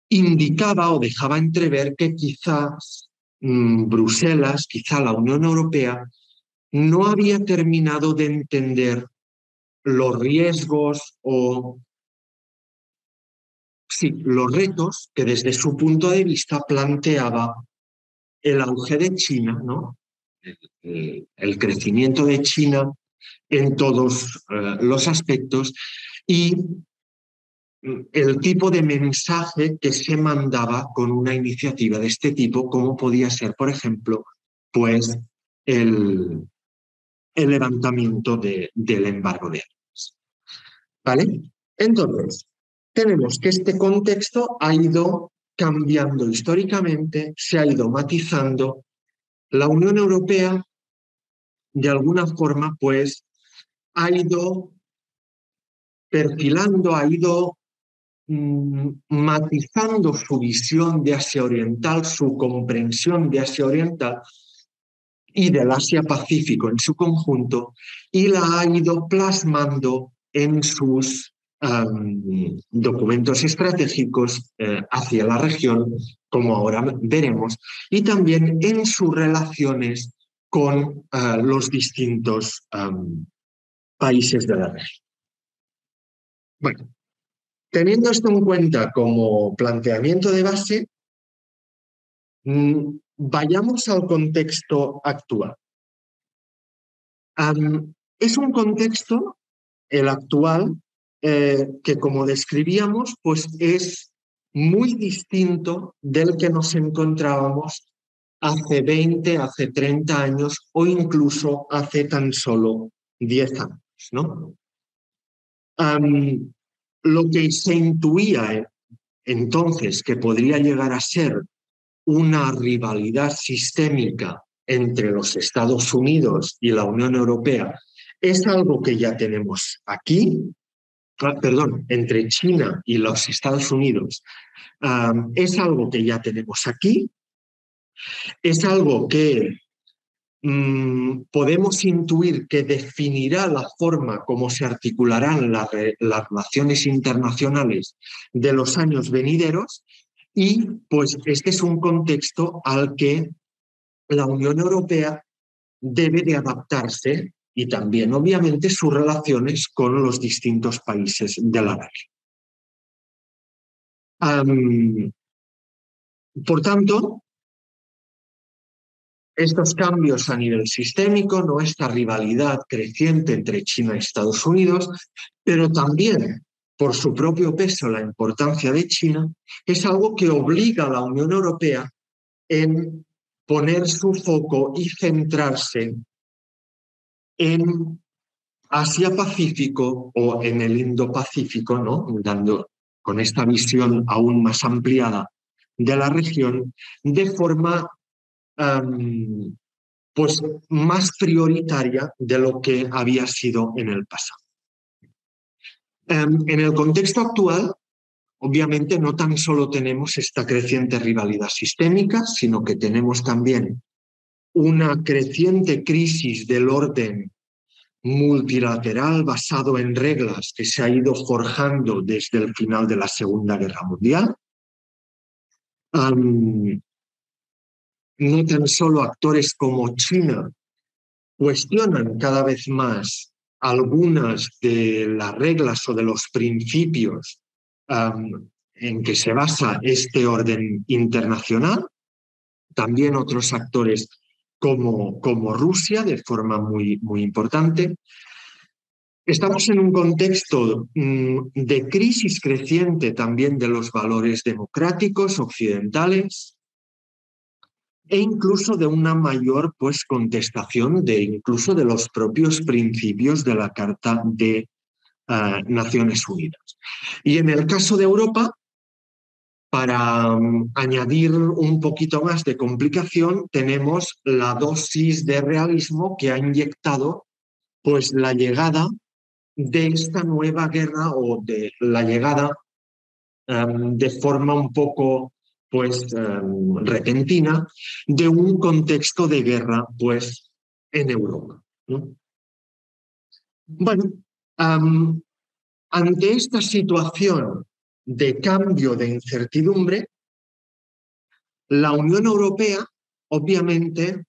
indicaba o dejaba entrever que quizás Bruselas, quizá la Unión Europea, no había terminado de entender los riesgos o sí, los retos que desde su punto de vista planteaba el auge de China, ¿no? el, crecimiento de China en todos eh, los aspectos y el tipo de mensaje que se mandaba con una iniciativa de este tipo, como podía ser, por ejemplo, pues el, el levantamiento de, del embargo de armas. ¿Vale? Entonces, tenemos que este contexto ha ido cambiando históricamente, se ha ido matizando. La Unión Europea, de alguna forma, pues, ha ido perfilando, ha ido matizando su visión de Asia Oriental, su comprensión de Asia Oriental y del Asia-Pacífico en su conjunto, y la ha ido plasmando en sus documentos estratégicos eh, hacia la región, como ahora veremos, y también en sus relaciones con eh, los distintos países de la región. Bueno, teniendo esto en cuenta como planteamiento de base, mm, vayamos al contexto actual. es un contexto, el actual, eh, que como describíamos, pues es muy distinto del que nos encontrábamos hace 20, hace 30 años o incluso hace tan solo 10 años. ¿no? Lo que se intuía entonces que podría llegar a ser una rivalidad sistémica entre los Estados Unidos y la Unión Europea es algo que ya tenemos aquí, ah, perdón, entre China y los Estados Unidos, es algo que ya tenemos aquí, es algo que Mm, podemos intuir que definirá la forma como se articularán las relaciones internacionales de los años venideros y pues este es un contexto al que la Unión Europea debe de adaptarse y también obviamente sus relaciones con los distintos países de la región. por tanto, estos cambios a nivel sistémico, no esta rivalidad creciente entre China y Estados Unidos, pero también por su propio peso la importancia de China, es algo que obliga a la Unión Europea en poner su foco y centrarse en Asia-Pacífico o en el Indo-Pacífico, ¿no? dando con esta visión aún más ampliada de la región, de forma pues más prioritaria de lo que había sido en el pasado. en el contexto actual, obviamente no tan solo tenemos esta creciente rivalidad sistémica, sino que tenemos también una creciente crisis del orden multilateral basado en reglas que se ha ido forjando desde el final de la Segunda Guerra Mundial no tan solo actores como China cuestionan cada vez más algunas de las reglas o de los principios en que se basa este orden internacional, también otros actores como, como Rusia de forma muy, muy importante. Estamos en un contexto mm, de crisis creciente también de los valores democráticos occidentales, e incluso de una mayor pues, contestación de incluso de los propios principios de la Carta de ah, Naciones Unidas. Y en el caso de Europa, para mm, añadir un poquito más de complicación, tenemos la dosis de realismo que ha inyectado pues, la llegada de esta nueva guerra o de la llegada de forma un poco pues em, repentina de un contexto de guerra pues en Europa. Bueno, ante esta situación de cambio de incertidumbre, la Unión Europea obviamente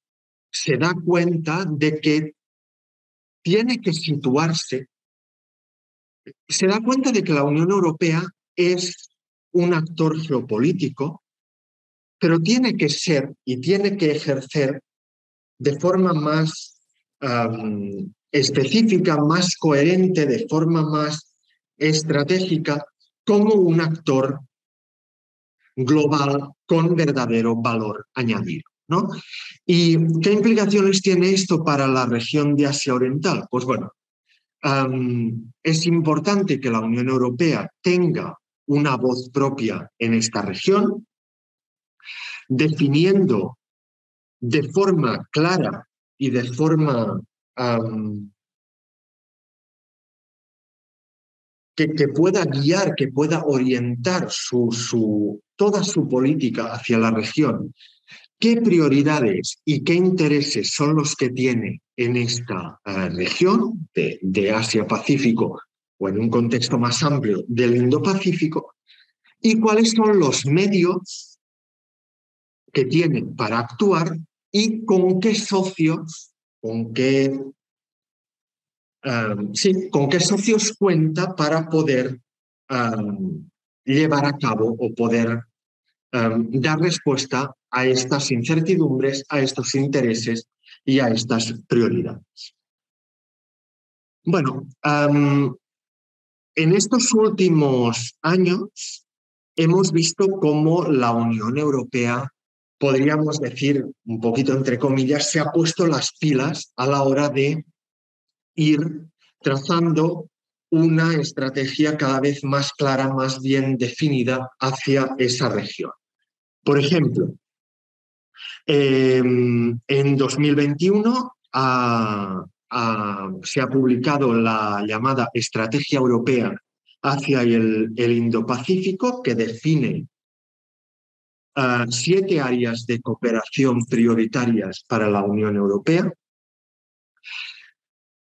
se da cuenta de que tiene que situarse, se da cuenta de que la Unión Europea es un actor geopolítico pero tiene que ser y tiene que ejercer de forma más específica, más coherente, de forma más estratégica, como un actor global con verdadero valor añadido. ¿no? ¿Y qué implicaciones tiene esto para la región de Asia Oriental? Pues bueno, es importante que la Unión Europea tenga una voz propia en esta región, definiendo de forma clara y de forma que, que, pueda guiar, que pueda orientar su, su, toda su política hacia la región. ¿Qué prioridades y qué intereses son los que tiene en esta uh, región de, de Asia-Pacífico o en un contexto más amplio del Indo-Pacífico? ¿Y cuáles son los medios que tienen para actuar y con qué socios, con qué, sí, con qué socios cuenta para poder llevar a cabo o poder dar respuesta a estas incertidumbres, a estos intereses y a estas prioridades. Bueno, en estos últimos años hemos visto cómo la Unión Europea podríamos decir, un poquito entre comillas, se ha puesto las pilas a la hora de ir trazando una estrategia cada vez más clara, más bien definida hacia esa región. Por ejemplo, eh, en 2021 ha, ha, se ha publicado la llamada Estrategia Europea hacia el Indo-Pacífico, que define siete áreas de cooperación prioritarias para la Unión Europea,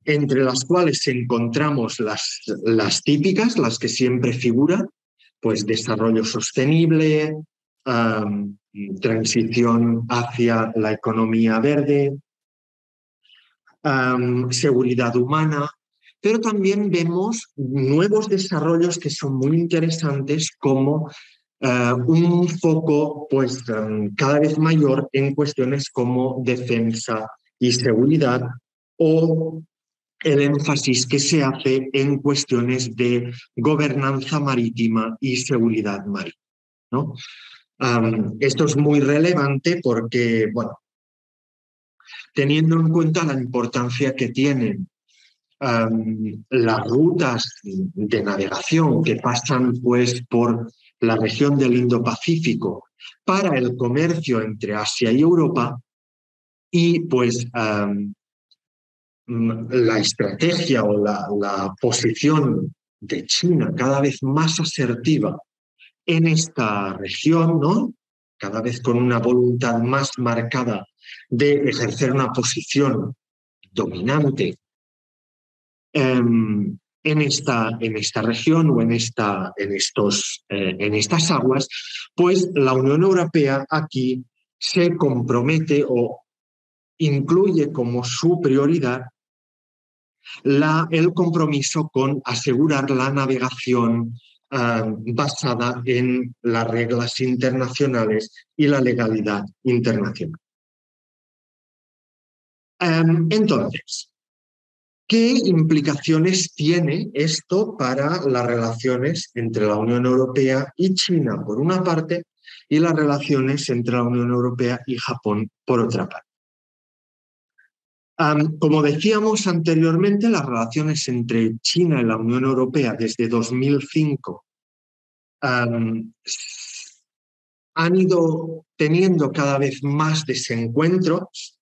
entre las cuales encontramos las, las típicas, las que siempre figuran, pues desarrollo sostenible, transición hacia la economía verde, seguridad humana, pero también vemos nuevos desarrollos que son muy interesantes como uh, un foco pues, um, cada vez mayor en cuestiones como defensa y seguridad o el énfasis que se hace en cuestiones de gobernanza marítima y seguridad marítima. ¿no? Esto es muy relevante porque, bueno, teniendo en cuenta la importancia que tienen las rutas de navegación que pasan pues por la región del Indo-Pacífico para el comercio entre Asia y Europa y pues la estrategia o la, posición de China cada vez más asertiva en esta región, ¿no? Cada vez con una voluntad más marcada de ejercer una posición dominante um, en esta, en esta región o en, esta, en, estos, eh, en estas aguas, pues la Unión Europea aquí se compromete o incluye como su prioridad la, el compromiso con asegurar la navegación uh, basada en las reglas internacionales y la legalidad internacional. Um, entonces, ¿Qué implicaciones tiene esto para las relaciones entre la Unión Europea y China, por una parte, y las relaciones entre la Unión Europea y Japón, por otra parte? Como decíamos anteriormente, las relaciones entre China y la Unión Europea desde 2005 um, han ido teniendo cada vez más desencuentros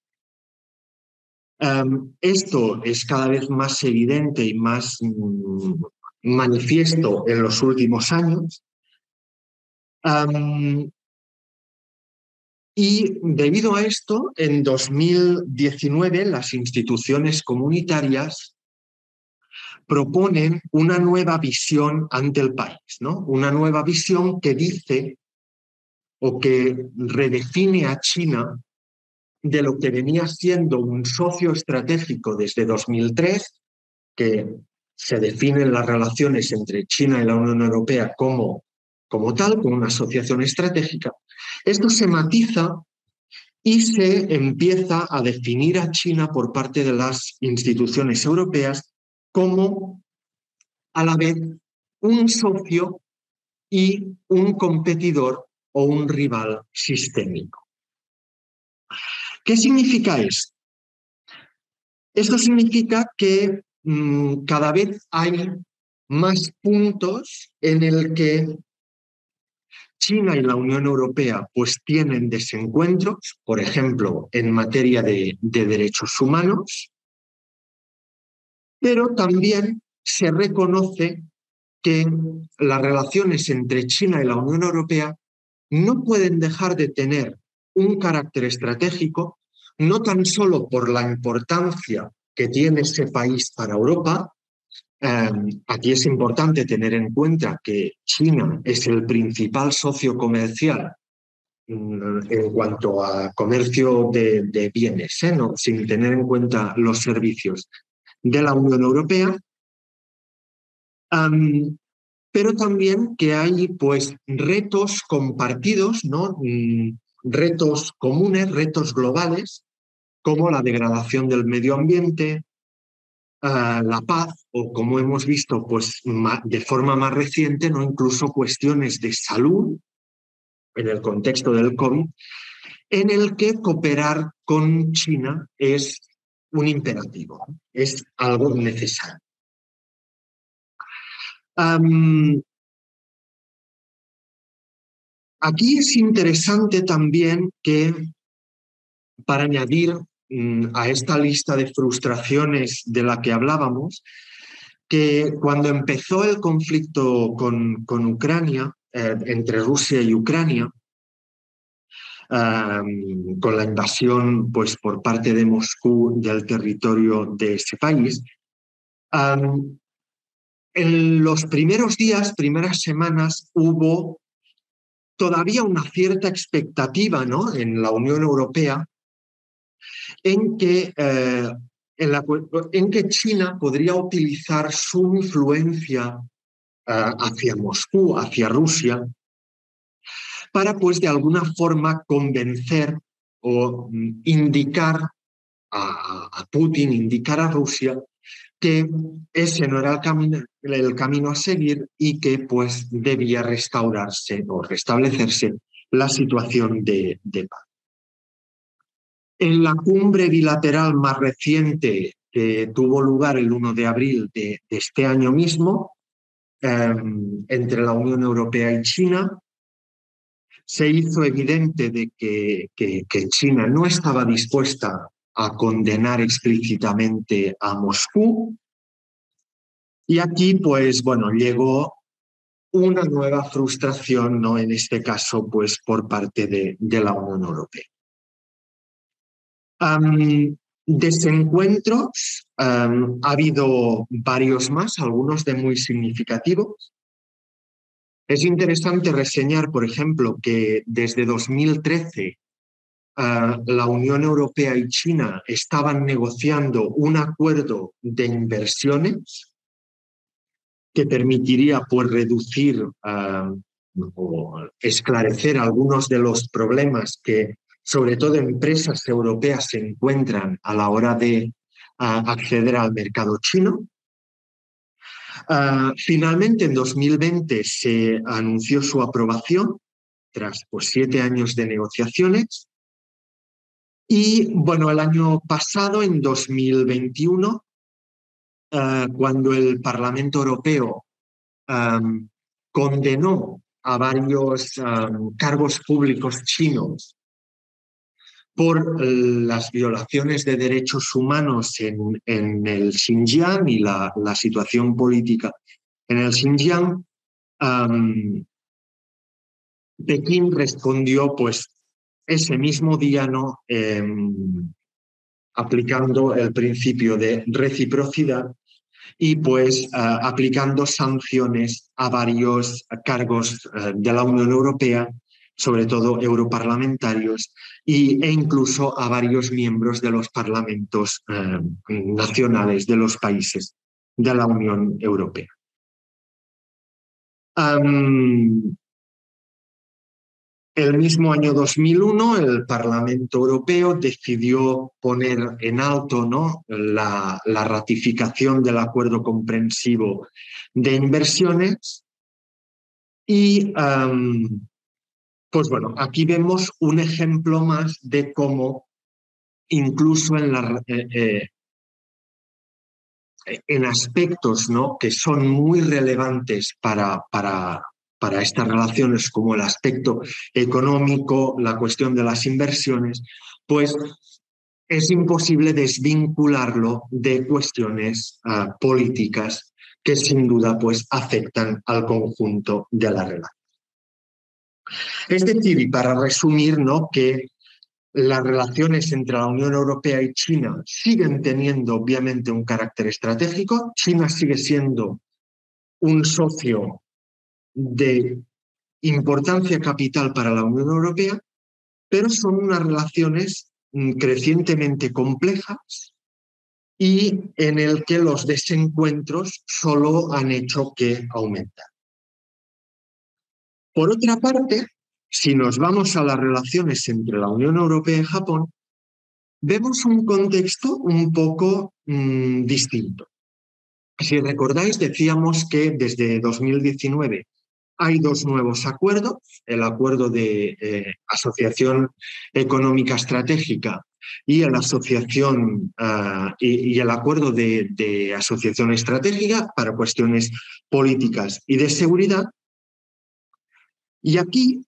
Um, esto es cada vez más evidente y más um, manifiesto en los últimos años. Um, y debido a esto, en 2019 las instituciones comunitarias proponen una nueva visión ante el país, ¿no? Una nueva visión que dice o que redefine a China de lo que venía siendo un socio estratégico desde 2003, que se definen las relaciones entre China y la Unión Europea como, como tal, como una asociación estratégica. Esto se matiza y se empieza a definir a China por parte de las instituciones europeas como a la vez un socio y un competidor o un rival sistémico. ¿Qué significa esto? Esto significa que mmm, cada vez hay más puntos en el que China y la Unión Europea pues tienen desencuentros, por ejemplo, en materia de derechos humanos, pero también se reconoce que las relaciones entre China y la Unión Europea no pueden dejar de tener un carácter estratégico, no tan solo por la importancia que tiene ese país para Europa. Em, aquí es importante tener en cuenta que China es el principal socio comercial mm, en cuanto a comercio de, bienes, ¿eh? sin tener en cuenta los servicios de la Unión Europea pero también que hay pues retos compartidos, ¿no? Retos comunes, retos globales, como la degradación del medio ambiente, ah, la paz o como hemos visto pues de forma más reciente, no incluso cuestiones de salud en el contexto del COVID, en el que cooperar con China es un imperativo, es algo necesario aquí es interesante también que, para añadir mm, a esta lista de frustraciones de la que hablábamos, que cuando empezó el conflicto con, con Ucrania, eh, entre Rusia y Ucrania, con la invasión pues, por parte de Moscú del territorio de ese país, en los primeros días, primeras semanas, hubo todavía una cierta expectativa ¿no? en la Unión Europea en que, eh, en, que China podría utilizar su influencia eh, hacia Moscú, hacia Rusia, para pues de alguna forma convencer o mm, indicar a Putin, indicar a Rusia que ese no era el camino, el camino a seguir y que pues debía restaurarse o restablecerse la situación de, paz. En la cumbre bilateral más reciente que tuvo lugar el 1 de abril de, este año mismo, em, entre la Unión Europea y China, se hizo evidente de que, que China no estaba dispuesta a condenar explícitamente a Moscú. Y aquí, pues bueno, llegó una nueva frustración, ¿no? En este caso, pues por parte de, la Unión Europea. desencuentros, ha habido varios más, algunos de muy significativos. Es interesante reseñar, por ejemplo, que desde 2013 la Unión Europea y China estaban negociando un acuerdo de inversiones que permitiría pues, reducir o esclarecer algunos de los problemas que sobre todo empresas europeas se encuentran a la hora de acceder al mercado chino. finalmente, en 2020 se anunció su aprobación tras pues, siete años de negociaciones y bueno, el año pasado, en 2021, eh, cuando el Parlamento Europeo em, condenó a varios em, cargos públicos chinos por las violaciones de derechos humanos en, el Xinjiang y la, situación política en el Xinjiang, em, Pekín respondió pues ese mismo día ¿no? Em, aplicando el principio de reciprocidad y pues aplicando sanciones a varios cargos eh, de la Unión Europea, sobre todo europarlamentarios, y, e incluso a varios miembros de los parlamentos eh, nacionales de los países de la Unión Europea. El mismo año 2001, el Parlamento Europeo decidió poner en alto ¿no? la, ratificación del acuerdo comprensivo de inversiones. Y, pues bueno, aquí vemos un ejemplo más de cómo incluso en, eh, eh, en aspectos ¿no? que son muy relevantes para, para, para estas relaciones como el aspecto económico, la cuestión de las inversiones, pues es imposible desvincularlo de cuestiones ah, políticas que sin duda pues afectan al conjunto de la relación. Es decir, y para resumir, ¿no? que las relaciones entre la Unión Europea y China siguen teniendo obviamente un carácter estratégico. China sigue siendo un socio de importancia capital para la Unión Europea, pero son unas relaciones mm, crecientemente complejas y en el que los desencuentros solo han hecho que aumentar. Por otra parte, si nos vamos a las relaciones entre la Unión Europea y Japón, vemos un contexto un poco mm, distinto. Si recordáis, decíamos que desde 2019 hay dos nuevos acuerdos, el acuerdo de eh, asociación económica estratégica y el, ah, acuerdo de, de asociación estratégica para cuestiones políticas y de seguridad. Y aquí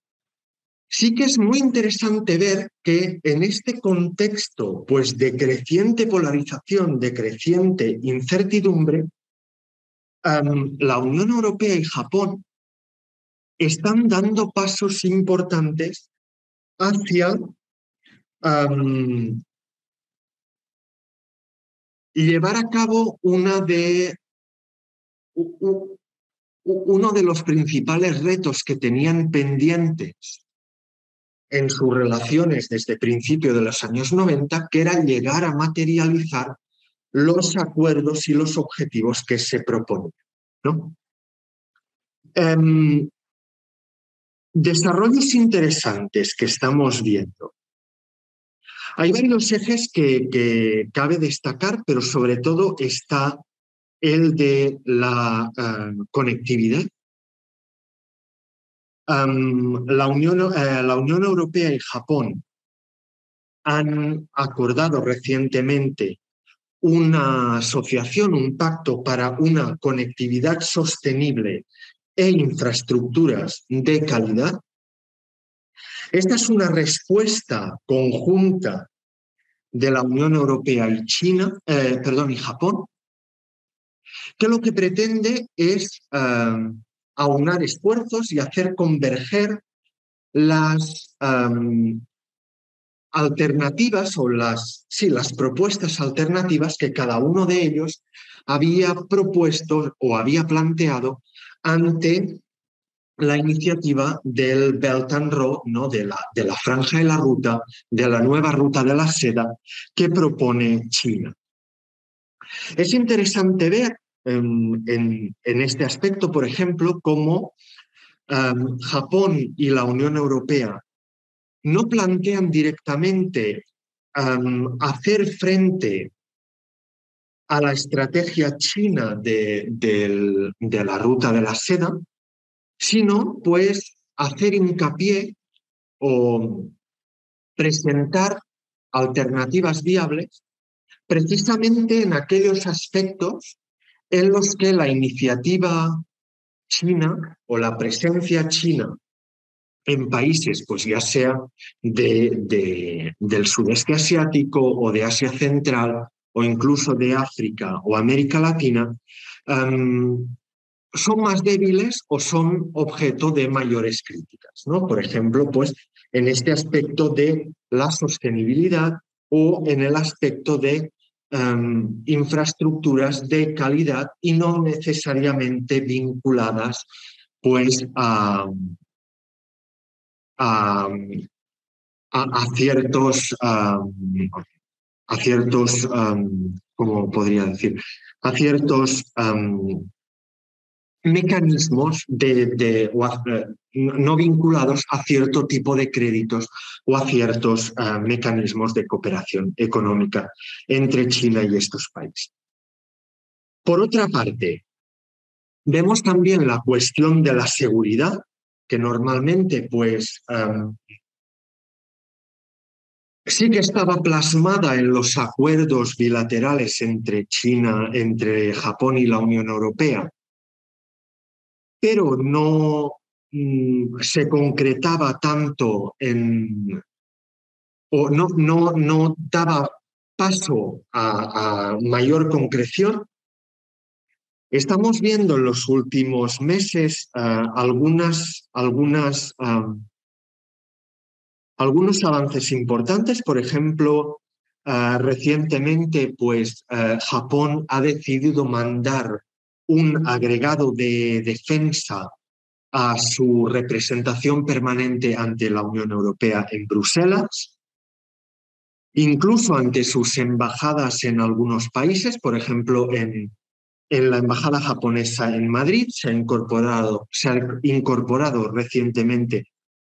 sí que es muy interesante ver que en este contexto pues, de creciente polarización, de creciente incertidumbre, la Unión Europea y Japón están dando pasos importantes hacia llevar a cabo una de, uno de los principales retos que tenían pendientes en sus relaciones desde principio de los años 90, que era llegar a materializar los acuerdos y los objetivos que se proponen. ¿no? Em, desarrollos interesantes que estamos viendo. Hay varios ejes que, cabe destacar, pero sobre todo está el de la eh, conectividad la, Unión, eh, la Unión Europea y Japón han acordado recientemente una asociación, un pacto para una conectividad sostenible e infraestructuras de calidad. Esta es una respuesta conjunta de la Unión Europea y China, eh, perdón, y Japón, que lo que pretende es aunar esfuerzos y hacer converger las alternativas o las, sí, las propuestas alternativas que cada uno de ellos había propuesto o había planteado ante la iniciativa del Belt and Road, ¿no? de, la, de la franja de la ruta, de la nueva ruta de la seda que propone China. Es interesante ver en, este aspecto, por ejemplo, cómo Japón y la Unión Europea no plantean directamente hacer frente a la estrategia china de, de, la ruta de la seda, sino pues hacer hincapié o presentar alternativas viables precisamente en aquellos aspectos en los que la iniciativa china o la presencia china en países, pues ya sea de, del sudeste asiático o de Asia Central o incluso de África o América Latina, em, son más débiles o son objeto de mayores críticas. ¿no? Por ejemplo, pues en este aspecto de la sostenibilidad o en el aspecto de Em, infraestructuras de calidad y no necesariamente vinculadas pues a, a, ciertos a ciertos como podría decir a ciertos mecanismos de, no vinculados a cierto tipo de créditos o a ciertos eh, mecanismos de cooperación económica entre China y estos países. Por otra parte, vemos también la cuestión de la seguridad, que normalmente pues sí que estaba plasmada en los acuerdos bilaterales entre China, entre Japón y la Unión Europea, pero no mm, se concretaba tanto en, o no, no, no daba paso a, mayor concreción. Estamos viendo en los últimos meses algunas, algunas, algunos avances importantes. Por ejemplo, recientemente, pues Japón ha decidido mandar un agregado de defensa a su representación permanente ante la Unión Europea en Bruselas, incluso ante sus embajadas en algunos países, por ejemplo, en, en la embajada japonesa en Madrid se ha incorporado, se ha incorporado recientemente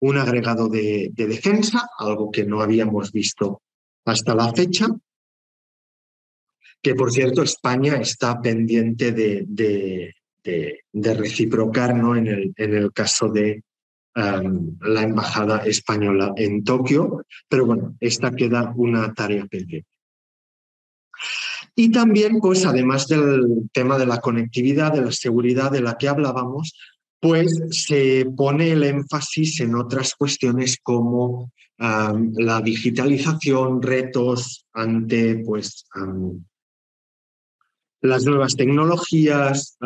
un agregado de, defensa, algo que no habíamos visto hasta la fecha, que por cierto España está pendiente de, de, reciprocar ¿no? en, el, en el caso de um, la embajada española en Tokio, pero bueno, esta queda una tarea pendiente. Y también, pues además del tema de la conectividad, de la seguridad de la que hablábamos, pues se pone el énfasis en otras cuestiones como la digitalización, retos ante pues, las nuevas tecnologías,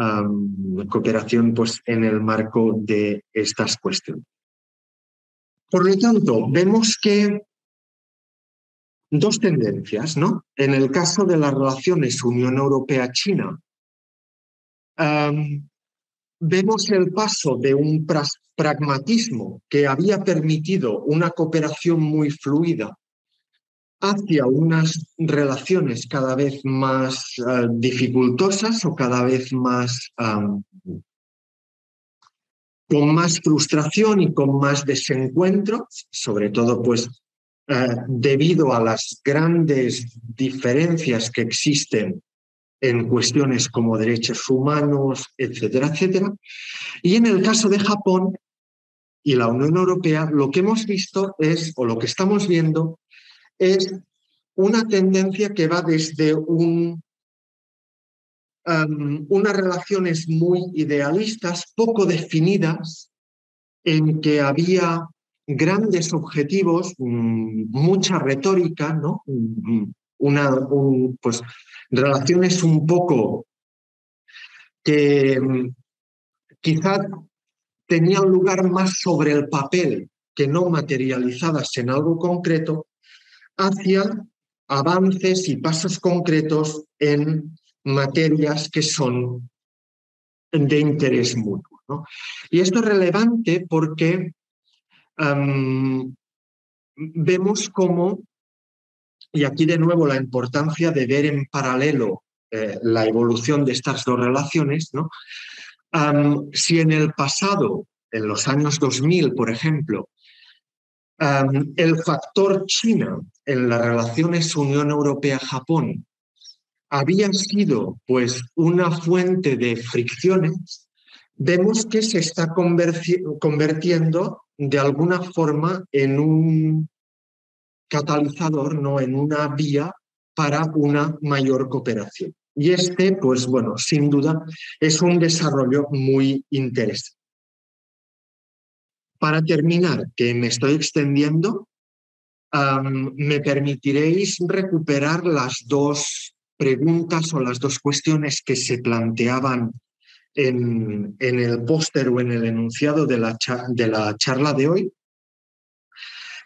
cooperación pues, en el marco de estas cuestiones. Por lo tanto, vemos que dos tendencias, ¿no? En el caso de las relaciones Unión Europea-China, vemos el paso de un pragmatismo que había permitido una cooperación muy fluida hacia unas relaciones cada vez más eh, dificultosas o cada vez más con más frustración y con más desencuentros, sobre todo pues eh, debido a las grandes diferencias que existen en cuestiones como derechos humanos, etcétera, etcétera. Y en el caso de Japón y la Unión Europea, lo que hemos visto es, o lo que estamos viendo, es una tendencia que va desde un, unas relaciones muy idealistas, poco definidas, en que había grandes objetivos, mm, mucha retórica, ¿no? Una, pues, relaciones un poco que mm, quizá tenían lugar más sobre el papel que no materializadas en algo concreto, hacia avances y pasos concretos en materias que son de interés mutuo. Y esto es relevante porque vemos cómo, y aquí de nuevo la importancia de ver en paralelo eh, la evolución de estas dos relaciones, ¿no? si en el pasado, en los años 2000, por ejemplo, el factor China en las relaciones Unión Europea-Japón había sido pues una fuente de fricciones, vemos que se está convirtiendo de alguna forma en un catalizador, no en una vía para una mayor cooperación. Y este, pues bueno, sin duda es un desarrollo muy interesante. Para terminar, que me estoy extendiendo, me permitiréis recuperar las dos preguntas o las dos cuestiones que se planteaban en, en el póster o en el enunciado de la, de la charla de hoy,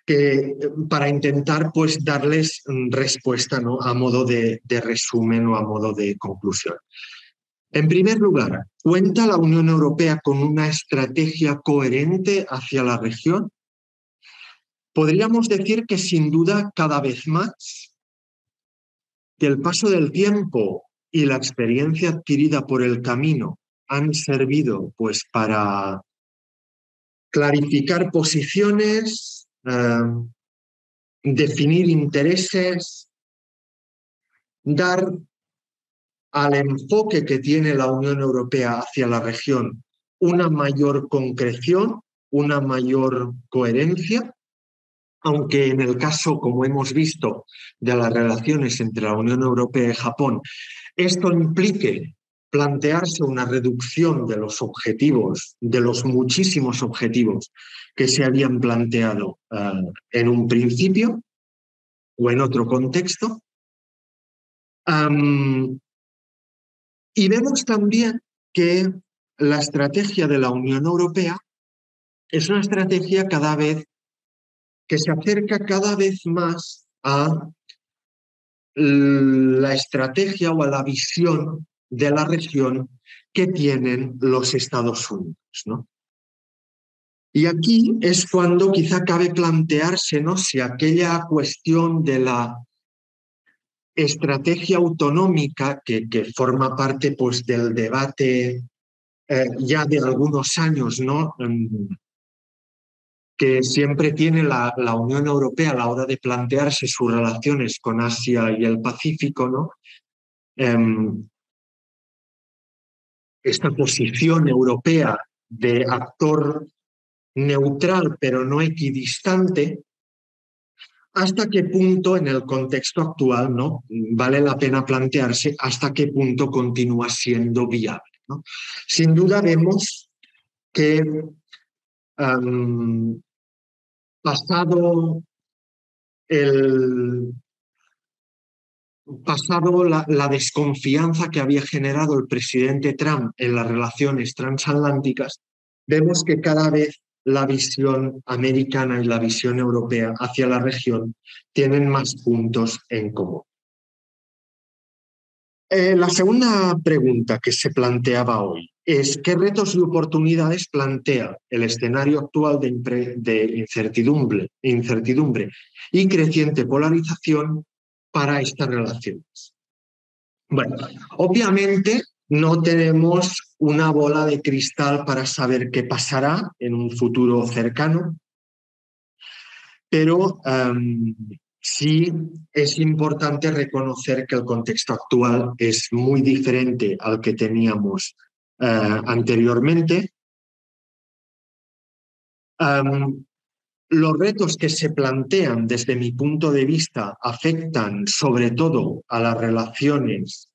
que, para intentar pues, darles respuesta ¿no? a modo de, de resumen o a modo de conclusión. En primer lugar, ¿cuenta la Unión Europea con una estrategia coherente hacia la región? Podríamos decir que sin duda cada vez más que el paso del tiempo y la experiencia adquirida por el camino han servido pues para clarificar posiciones, eh, definir intereses, dar al enfoque que tiene la Unión Europea hacia la región una mayor concreción, una mayor coherencia, aunque en el caso, como hemos visto, de las relaciones entre la Unión Europea y Japón, esto implique plantearse una reducción de los objetivos, de los muchísimos objetivos que se habían planteado eh, en un principio o en otro contexto. Y vemos también que la estrategia de la Unión Europea es una estrategia cada vez que se acerca cada vez más a la estrategia o a la visión de la región que tienen los Estados Unidos. ¿no? Y aquí es cuando quizá cabe plantearse ¿no? si aquella cuestión de la estrategia autonómica que, que forma parte pues, del debate eh, ya de algunos años, ¿no? que siempre tiene la, la, Unión Europea a la hora de plantearse sus relaciones con Asia y el Pacífico, ¿no? Em, esta posición europea de actor neutral pero no equidistante, hasta qué punto en el contexto actual no vale la pena plantearse hasta qué punto continúa siendo viable. Sin duda vemos que pasado el pasado la, desconfianza que había generado el presidente Trump en las relaciones transatlánticas, vemos que cada vez la visión americana y la visión europea hacia la región tienen más puntos en común. Eh, la segunda pregunta que se planteaba hoy es qué retos y oportunidades plantea el escenario actual de, de incertidumbre, incertidumbre y creciente polarización para estas relaciones. Bueno, obviamente no tenemos una bola de cristal para saber qué pasará en un futuro cercano, pero um, sí es importante reconocer que el contexto actual es muy diferente al que teníamos uh, anteriormente. Um, los retos que se plantean desde mi punto de vista afectan sobre todo a las relaciones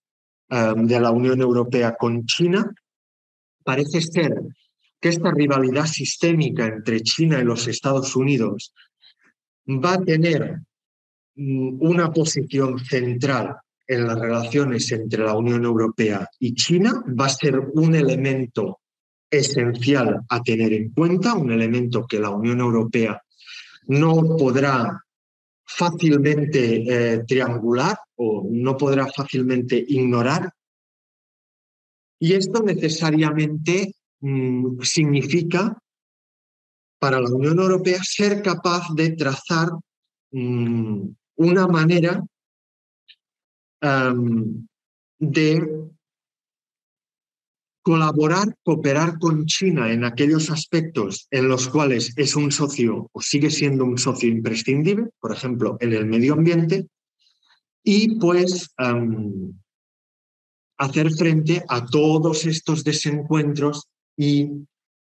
Em, de la Unión Europea con China, parece ser que esta rivalidad sistémica entre China y los Estados Unidos va a tener mm, una posición central en las relaciones entre la Unión Europea y China, va a ser un elemento esencial a tener en cuenta, un elemento que la Unión Europea no podrá fácilmente eh, triangular o no podrá fácilmente ignorar. Y esto necesariamente mm, significa para la Unión Europea ser capaz de trazar mm, una manera de colaborar, cooperar con China en aquellos aspectos en los cuales es un socio o sigue siendo un socio imprescindible, por ejemplo, en el medio ambiente, y pues hacer frente a todos estos desencuentros y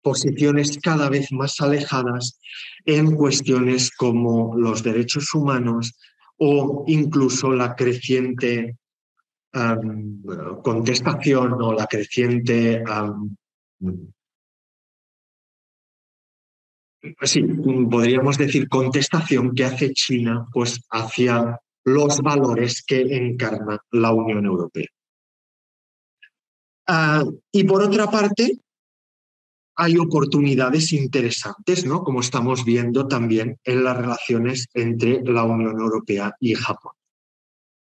posiciones cada vez más alejadas en cuestiones como los derechos humanos o incluso la creciente contestación o la creciente sí, podríamos decir contestación que hace China pues hacia los valores que encarna la Unión Europea. Ah, y por otra parte, hay oportunidades interesantes, ¿no? Como estamos viendo también en las relaciones entre la Unión Europea y Japón.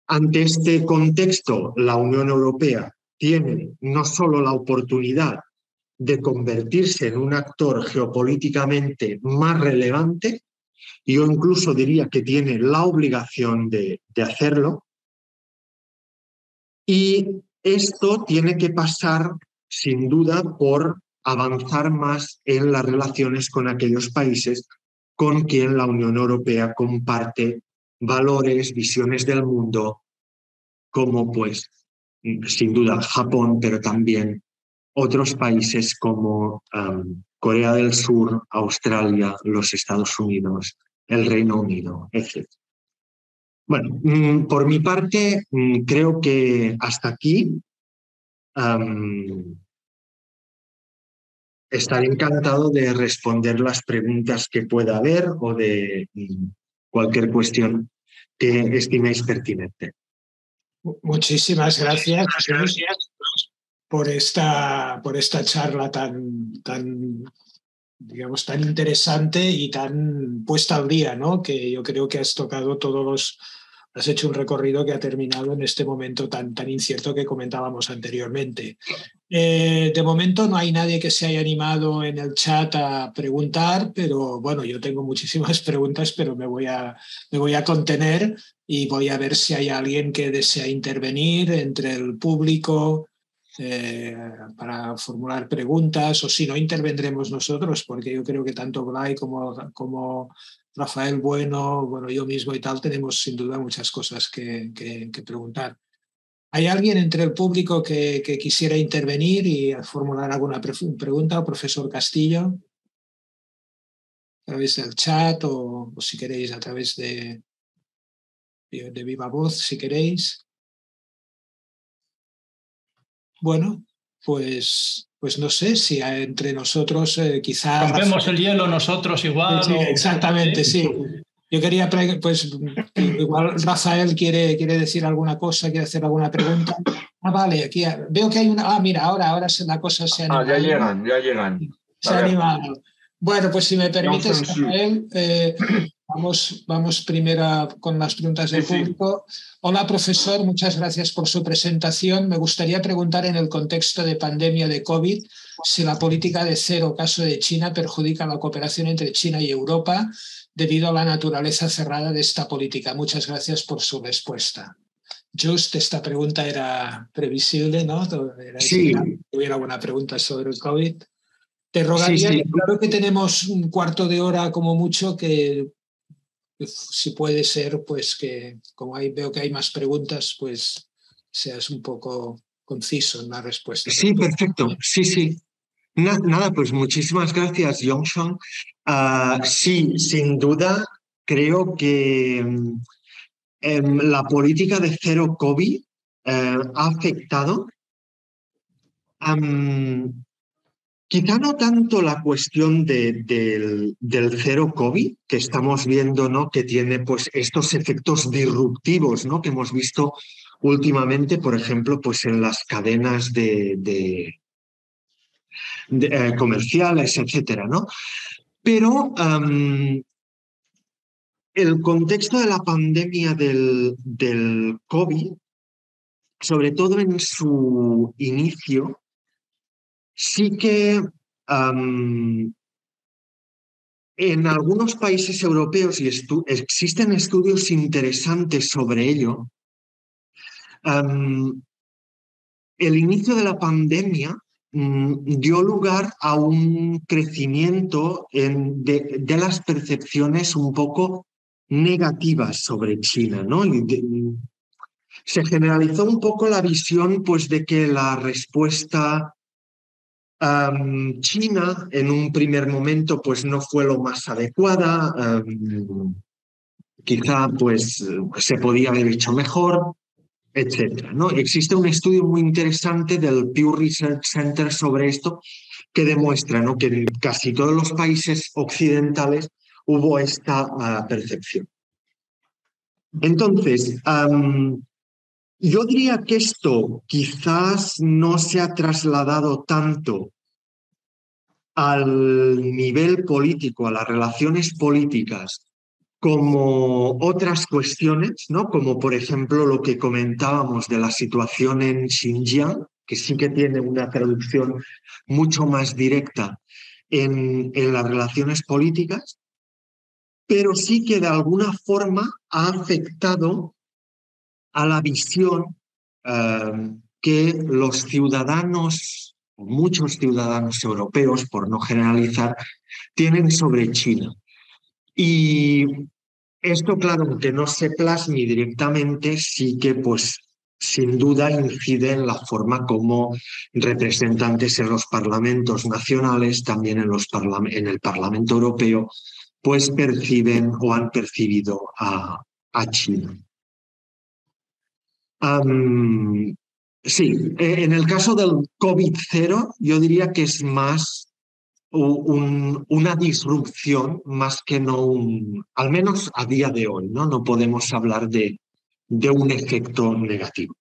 Ante este contexto, la Unión Europea tiene no solo la oportunidad de convertirse en un actor geopolíticamente más relevante, yo incluso diría que tiene la obligación de, de hacerlo, y esto tiene que pasar, sin duda, por avanzar más en las relaciones con aquellos países con quien la Unión Europea comparte valores, visiones del mundo, como pues sin duda Japón, pero también otros países como Corea del Sur, Australia, los Estados Unidos, el Reino Unido, etc. Bueno, mm, por mi parte, mm, creo que hasta aquí estaré encantado de responder las preguntas que pueda haber o de mm, cualquier cuestión que estiméis pertinente. Muchísimas gracias. por esta, por esta charla tan, tan, digamos, tan interesante y tan puesta al día, ¿no? Que yo creo que has tocado todos los, has hecho un recorrido que ha terminado en este momento tan, tan incierto que comentábamos anteriormente. Eh, de momento no hay nadie que se haya animado en el chat a preguntar, pero bueno, yo tengo muchísimas preguntas, pero me voy a, me voy a contener y voy a ver si hay alguien que desea intervenir entre el público. Eh, para formular preguntas o si no intervendremos nosotros porque yo creo que tanto Blay como, como Rafael Bueno, bueno, yo mismo y tal, tenemos sin duda muchas cosas que, preguntar. ¿Hay alguien entre el público que, quisiera intervenir y formular alguna pregunta? Profesor Castillo, a través del chat o, si queréis a través de, de viva voz, si queréis. Bueno, pues pues no sé si entre nosotros eh, quizá... Rompemos el hielo nosotros igual. Sí, exactamente, sí. Yo quería, pues, igual Rafael quiere, quiere decir alguna cosa, quiere hacer alguna pregunta. Ah, vale, aquí veo que hay una... Ah, mira, ahora, ahora la cosa se ha animado. Ah, ya llegan, ya llegan. Se ha animado. Bueno, pues si me permites, Rafael, eh, vamos, vamos primero con las preguntas del público. Hola, profesor, muchas gracias por su presentación. Me gustaría preguntar en el contexto de pandemia de COVID si la política de cero caso de China perjudica la cooperación entre China y Europa debido a la naturaleza cerrada de esta política. Muchas gracias por su respuesta. Just, esta pregunta era previsible, ¿no? Era sí. Si hubiera alguna pregunta sobre el COVID. Te rogaría, claro que tenemos un cuarto de hora como mucho, que si puede ser, pues que como ahí veo que hay más preguntas, pues seas un poco conciso en la respuesta. Sí, perfecto. Sí, sí. Nada, pues muchísimas gracias, Yongshan. Ah, sí, sin duda, creo que em, la política de cero COVID eh, ha afectado Quizá no tanto la cuestión del, cero COVID, que estamos viendo ¿no? que tiene pues, estos efectos disruptivos ¿no? que hemos visto últimamente, por ejemplo, pues, en las cadenas de, eh, comerciales, etcétera, ¿no? Pero el contexto de la pandemia del, COVID, sobre todo en su inicio, sí que en algunos países europeos, y existen estudios interesantes sobre ello, el inicio de la pandemia dio lugar a un crecimiento de, las percepciones un poco negativas sobre China, ¿no? se generalizó un poco la visión pues, de que la respuesta China en un primer momento pues no fue lo más adecuada, quizá pues se podía haber hecho mejor, etc. ¿no? Existe un estudio muy interesante del Pew Research Center sobre esto que demuestra ¿no? que en casi todos los países occidentales hubo esta ah, percepción. Entonces, yo diría que esto quizás no se ha trasladado tanto al nivel político, a las relaciones políticas, como otras cuestiones, ¿no? como por ejemplo lo que comentábamos de la situación en Xinjiang, que sí que tiene una traducción mucho más directa en, en las relaciones políticas, pero sí que de alguna forma ha afectado a la visión eh, que los ciudadanos, muchos ciudadanos europeos, por no generalizar, tienen sobre China. Y esto, claro, que no se plasme directamente, sí que, pues, sin duda incide en la forma como representantes en los parlamentos nacionales, también en, los en el Parlamento Europeo, pues perciben o han percibido a, a China. Sí, e, en el caso del COVID-0, yo diría que es más una disrupción más que no un, al menos a día de hoy, ¿no? No podemos hablar de, de un efecto negativo.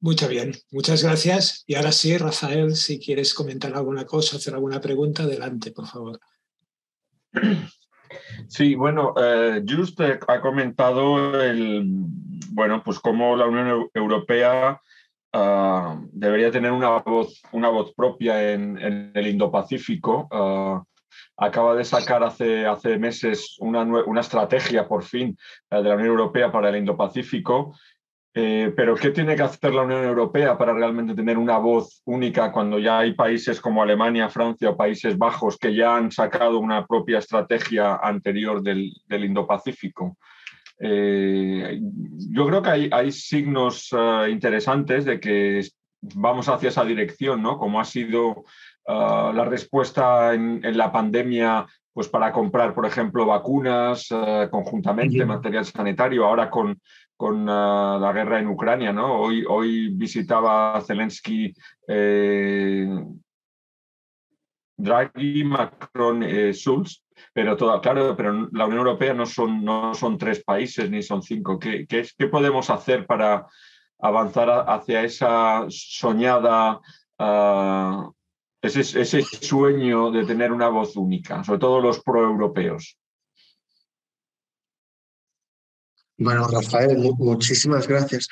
Muy bien, muchas gracias. Y ahora sí, Rafael, si quieres comentar alguna cosa, hacer alguna pregunta, adelante, por favor. Sí, bueno, eh, Just ha comentado el, bueno, pues cómo la Unión Europea ah, debería tener una voz, una voz propia en, el Indo-Pacífico. Ah, acaba de sacar hace, hace meses una, una estrategia, por fin, de la Unión Europea para el Indo-Pacífico eh, pero ¿qué tiene que hacer la Unión Europea para realmente tener una voz única cuando ya hay países como Alemania, Francia o Países Bajos que ya han sacado una propia estrategia anterior del, Indo-Pacífico? Eh, yo creo que hay, signos eh, interesantes de que vamos hacia esa dirección, ¿no? Como ha sido la respuesta en, la pandemia pues para comprar, por ejemplo, vacunas conjuntamente, material sanitario, ahora con, con ah, la guerra en Ucrania, ¿no? Hoy, hoy visitaba Zelensky eh, Draghi, Macron, eh, Schulz, pero todo, claro, pero la Unión Europea no son, no son tres países ni son cinco. ¿Qué, qué, podemos hacer para avanzar hacia esa soñada, ah, ese, ese sueño de tener una voz única, sobre todo los proeuropeos? Bueno, Rafael, muchísimas gracias.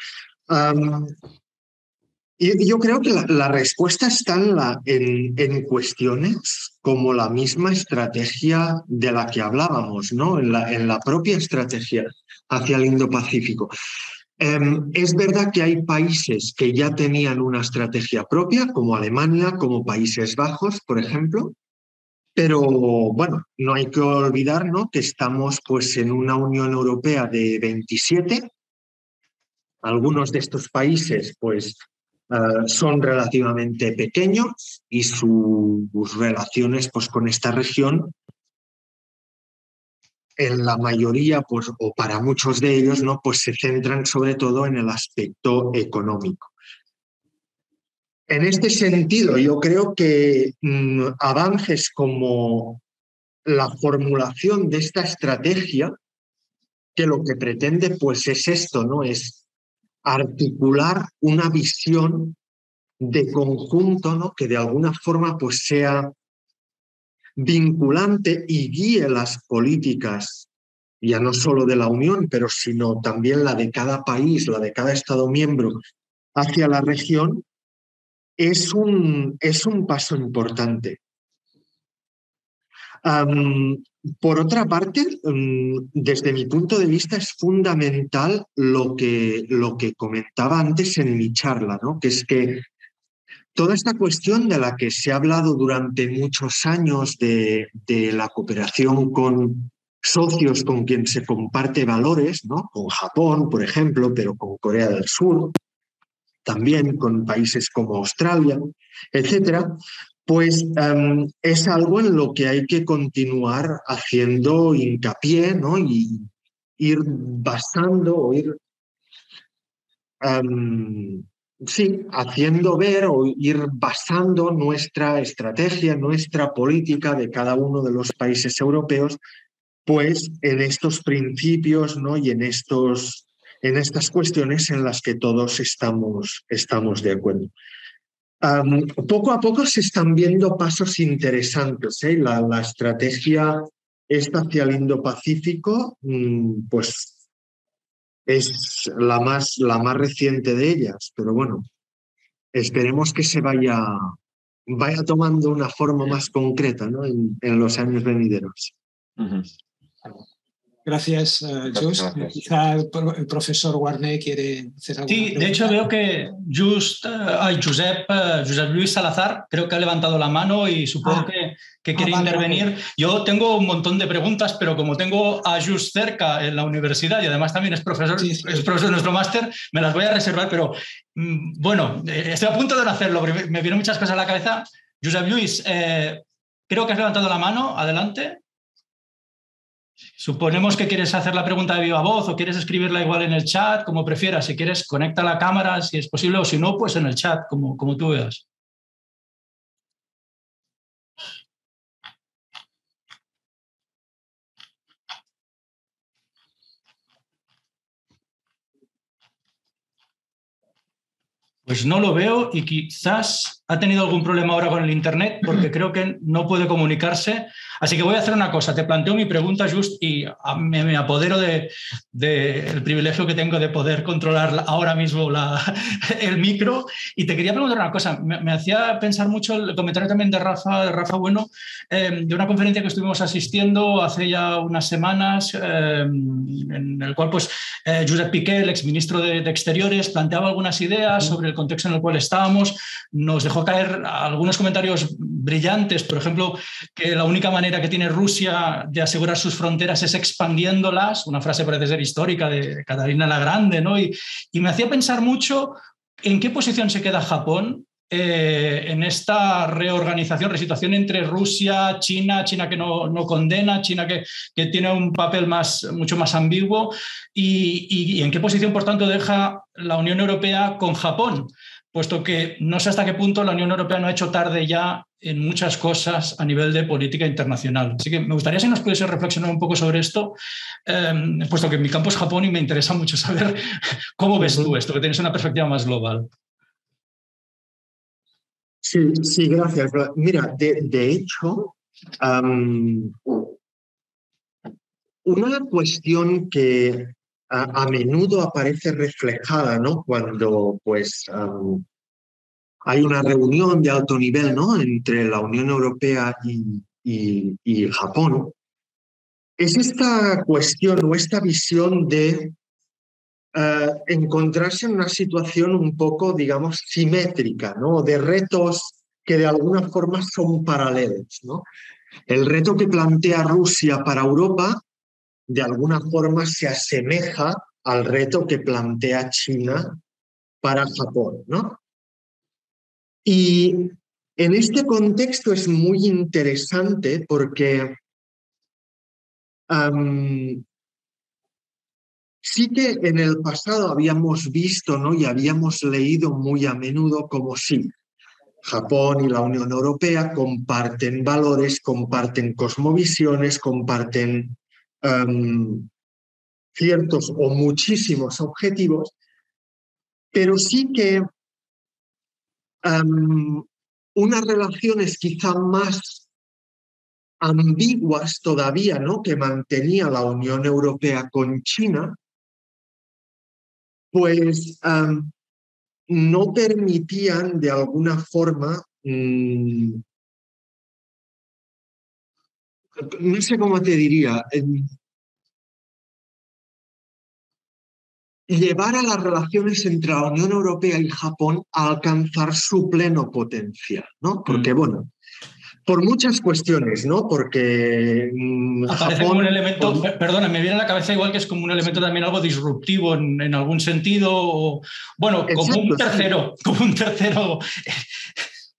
Yo creo que la, respuesta está en, en, cuestiones como la misma estrategia de la que hablábamos, ¿no? En la, en la propia estrategia hacia el Indo-Pacífico. Em, es verdad que hay países que ya tenían una estrategia propia, como Alemania, como Países Bajos, por ejemplo, pero bueno, no hay que olvidar que estamos pues, en una Unión Europea de 27. Algunos de estos países pues, eh, son relativamente pequeños y sus relaciones pues, con esta región, en la mayoría pues, o para muchos de ellos, ¿no? pues, se centran sobre todo en el aspecto económico. En este sentido, yo creo que mm, avances como la formulación de esta estrategia, que lo que pretende pues es esto, ¿no? Es articular una visión de conjunto, ¿no? Que de alguna forma pues sea vinculante y guíe las políticas, ya no solo de la Unión, pero sino también la de cada país, la de cada Estado miembro hacia la región, es un, es un paso importante. Por otra parte, mm, desde mi punto de vista, es fundamental lo que, lo que comentaba antes en mi charla, ¿no? que es que toda esta cuestión de la que se ha hablado durante muchos años de, de la cooperación con socios con quien se comparte valores, ¿no? con Japón, por ejemplo, pero con Corea del Sur, también con países como Australia, etcétera, pues em, es algo en lo que hay que continuar haciendo hincapié ¿no? y ir basando o ir, em, sí, haciendo ver o ir basando nuestra estrategia, nuestra política de cada uno de los países europeos, pues en estos principios ¿no? y en estos en estas cuestiones en las que todos estamos, estamos de acuerdo. Poco a poco se están viendo pasos interesantes. ¿eh? La, estrategia esta hacia el Indo-Pacífico, mm, pues es la más, reciente de ellas, pero bueno, esperemos que se vaya, tomando una forma más concreta en, los años venideros. Gracias, uh, Just. Quizá el, profesor Warner quiere hacer algo. Sí, de hecho veo que Just, uh, Josep, uh, Josep Luis Salazar, creo que ha levantado la mano y supongo ah. que, que, quiere ah, intervenir. Yo tengo un montón de preguntas, pero como tengo a Just cerca en la universidad y además también es profesor, es profesor de nuestro máster, me las voy a reservar, pero mm, bueno, eh, estoy a punto de hacerlo, me vienen muchas cosas a la cabeza. Josep Luis, eh, creo que has levantado la mano, adelante. Suponemos que quieres hacer la pregunta de viva voz o quieres escribirla igual en el chat, como prefieras. Si quieres, conecta la cámara si es posible o si no, pues en el chat, como, como tú veas. Pues no lo veo y quizás ha tenido algún problema ahora con el Internet porque creo que no puede comunicarse. Así que voy a hacer una cosa, te planteo mi pregunta, Just, y me, apodero del de, privilegio que tengo de poder controlar ahora mismo la, el micro. Y te quería preguntar una cosa, me, hacía pensar mucho el comentario también de Rafa, de Rafa Bueno, em, de una conferencia que estuvimos asistiendo hace ya unas semanas, em, en el cual pues, eh, Josep Piqué, el exministro de, de Exteriores, planteaba algunas ideas sobre el contexto en el cual estábamos, nos dejó caer algunos comentarios brillantes, por ejemplo, que la única manera que tiene Rusia de asegurar sus fronteras es expandiéndolas, una frase parece ser histórica de Catalina la Grande, ¿no? Y, y me hacía pensar mucho en qué posición se queda Japón eh, en esta reorganización, resituación entre Rusia, China, China que no, no condena, China que, que, tiene un papel más, mucho más ambiguo, y, y, en qué posición, por tanto, deja la Unión Europea con Japón, puesto que no sé hasta qué punto la Unión Europea no ha hecho tarde ya en muchas cosas a nivel de política internacional. Así que me gustaría si nos pudiese reflexionar un poco sobre esto, eh, puesto que mi campo es Japón y me interesa mucho saber cómo ves tú esto, que tienes una perspectiva más global. Sí, sí, gracias. Mira, de, hecho, una cuestión que a, menudo aparece reflejada, ¿no? Cuando, pues, hay una reunión de alto nivel, ¿no? Entre la Unión Europea y, Japón, es esta cuestión o esta visión de eh, encontrarse en una situación un poco, digamos, simétrica, ¿no? De retos que de alguna forma son paralelos, ¿no? El reto que plantea Rusia para Europa, de alguna forma se asemeja al reto que plantea China para Japón, ¿no? Y en este contexto es muy interesante porque Sí que en el pasado habíamos visto ¿no? y habíamos leído muy a menudo como sí, Japón y la Unión Europea comparten valores, comparten cosmovisiones, comparten ciertos o muchísimos objetivos, pero sí que unas relaciones quizá más ambiguas todavía ¿no? que mantenía la Unión Europea con China pues no permitían de alguna forma, mm, no sé cómo te diría, llevar a las relaciones entre la Unión Europea y Japón a alcanzar su pleno potencial, ¿no? Porque, mm. bueno, por muchas cuestiones, ¿no? Porque mm, Aparece como un elemento, perdona, me viene a la cabeza igual que es como un elemento también algo disruptivo en, algún sentido, bueno, como un tercero, como un tercero.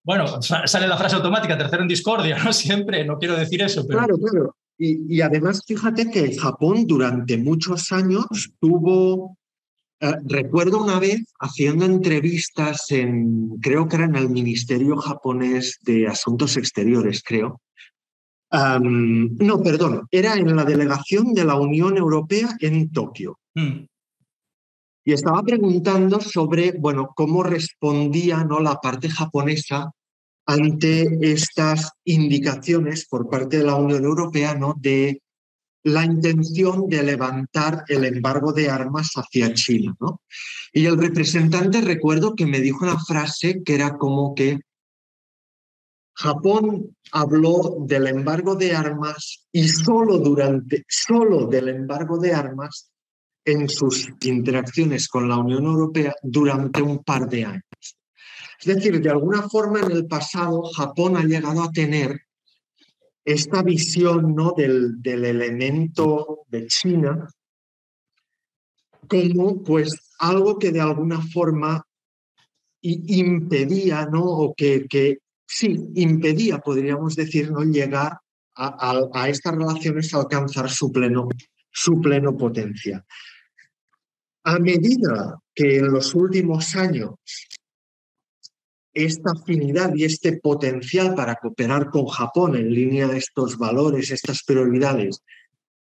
Bueno, sale la frase automática, tercero en discordia, ¿no? Siempre, no quiero decir eso, pero... Claro, claro. Y, y además, fíjate que Japón durante muchos años tuvo eh, recuerdo una vez haciendo entrevistas en, creo que era en el Ministerio japonés de Asuntos Exteriores, creo. no, perdón, era en la delegación de la Unión Europea en Tokio. Mm. Y estaba preguntando sobre, bueno, cómo respondía ¿no? la parte japonesa ante estas indicaciones por parte de la Unión Europea ¿no? de la intención de levantar el embargo de armas hacia China. ¿no? Y el representante recuerdo que me dijo una frase que era como que Japón habló del embargo de armas y solo durante, solo del embargo de armas en sus interacciones con la Unión Europea durante un par de años. Es decir, de alguna forma en el pasado Japón ha llegado a tener esta visión ¿no? del, del elemento de China como pues algo que de alguna forma impedía, ¿no? O que, que sí, impedía, podríamos decir, ¿no? llegar a, a, estas relaciones a alcanzar su pleno, su pleno potencial. A medida que en los últimos años esta afinidad y este potencial para cooperar con Japón en línea de estos valores, estas prioridades,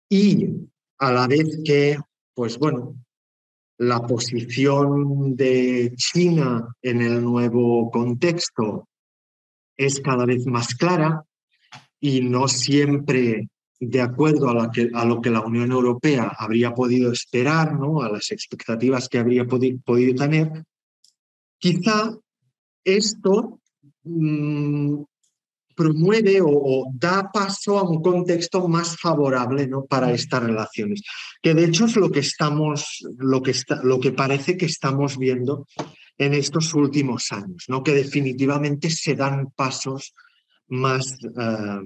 y a la vez que, pues bueno, la posición de China en el nuevo contexto es cada vez más clara y no siempre de acuerdo a, a lo que la Unión Europea habría podido esperar, ¿no? a las expectativas que habría podido tener, quizá esto mm, promueve o, da paso a un contexto más favorable ¿no? para estas relaciones, que de hecho es lo que estamos, lo que, está, lo que parece que estamos viendo en estos últimos años, ¿no? que definitivamente se dan pasos más, eh,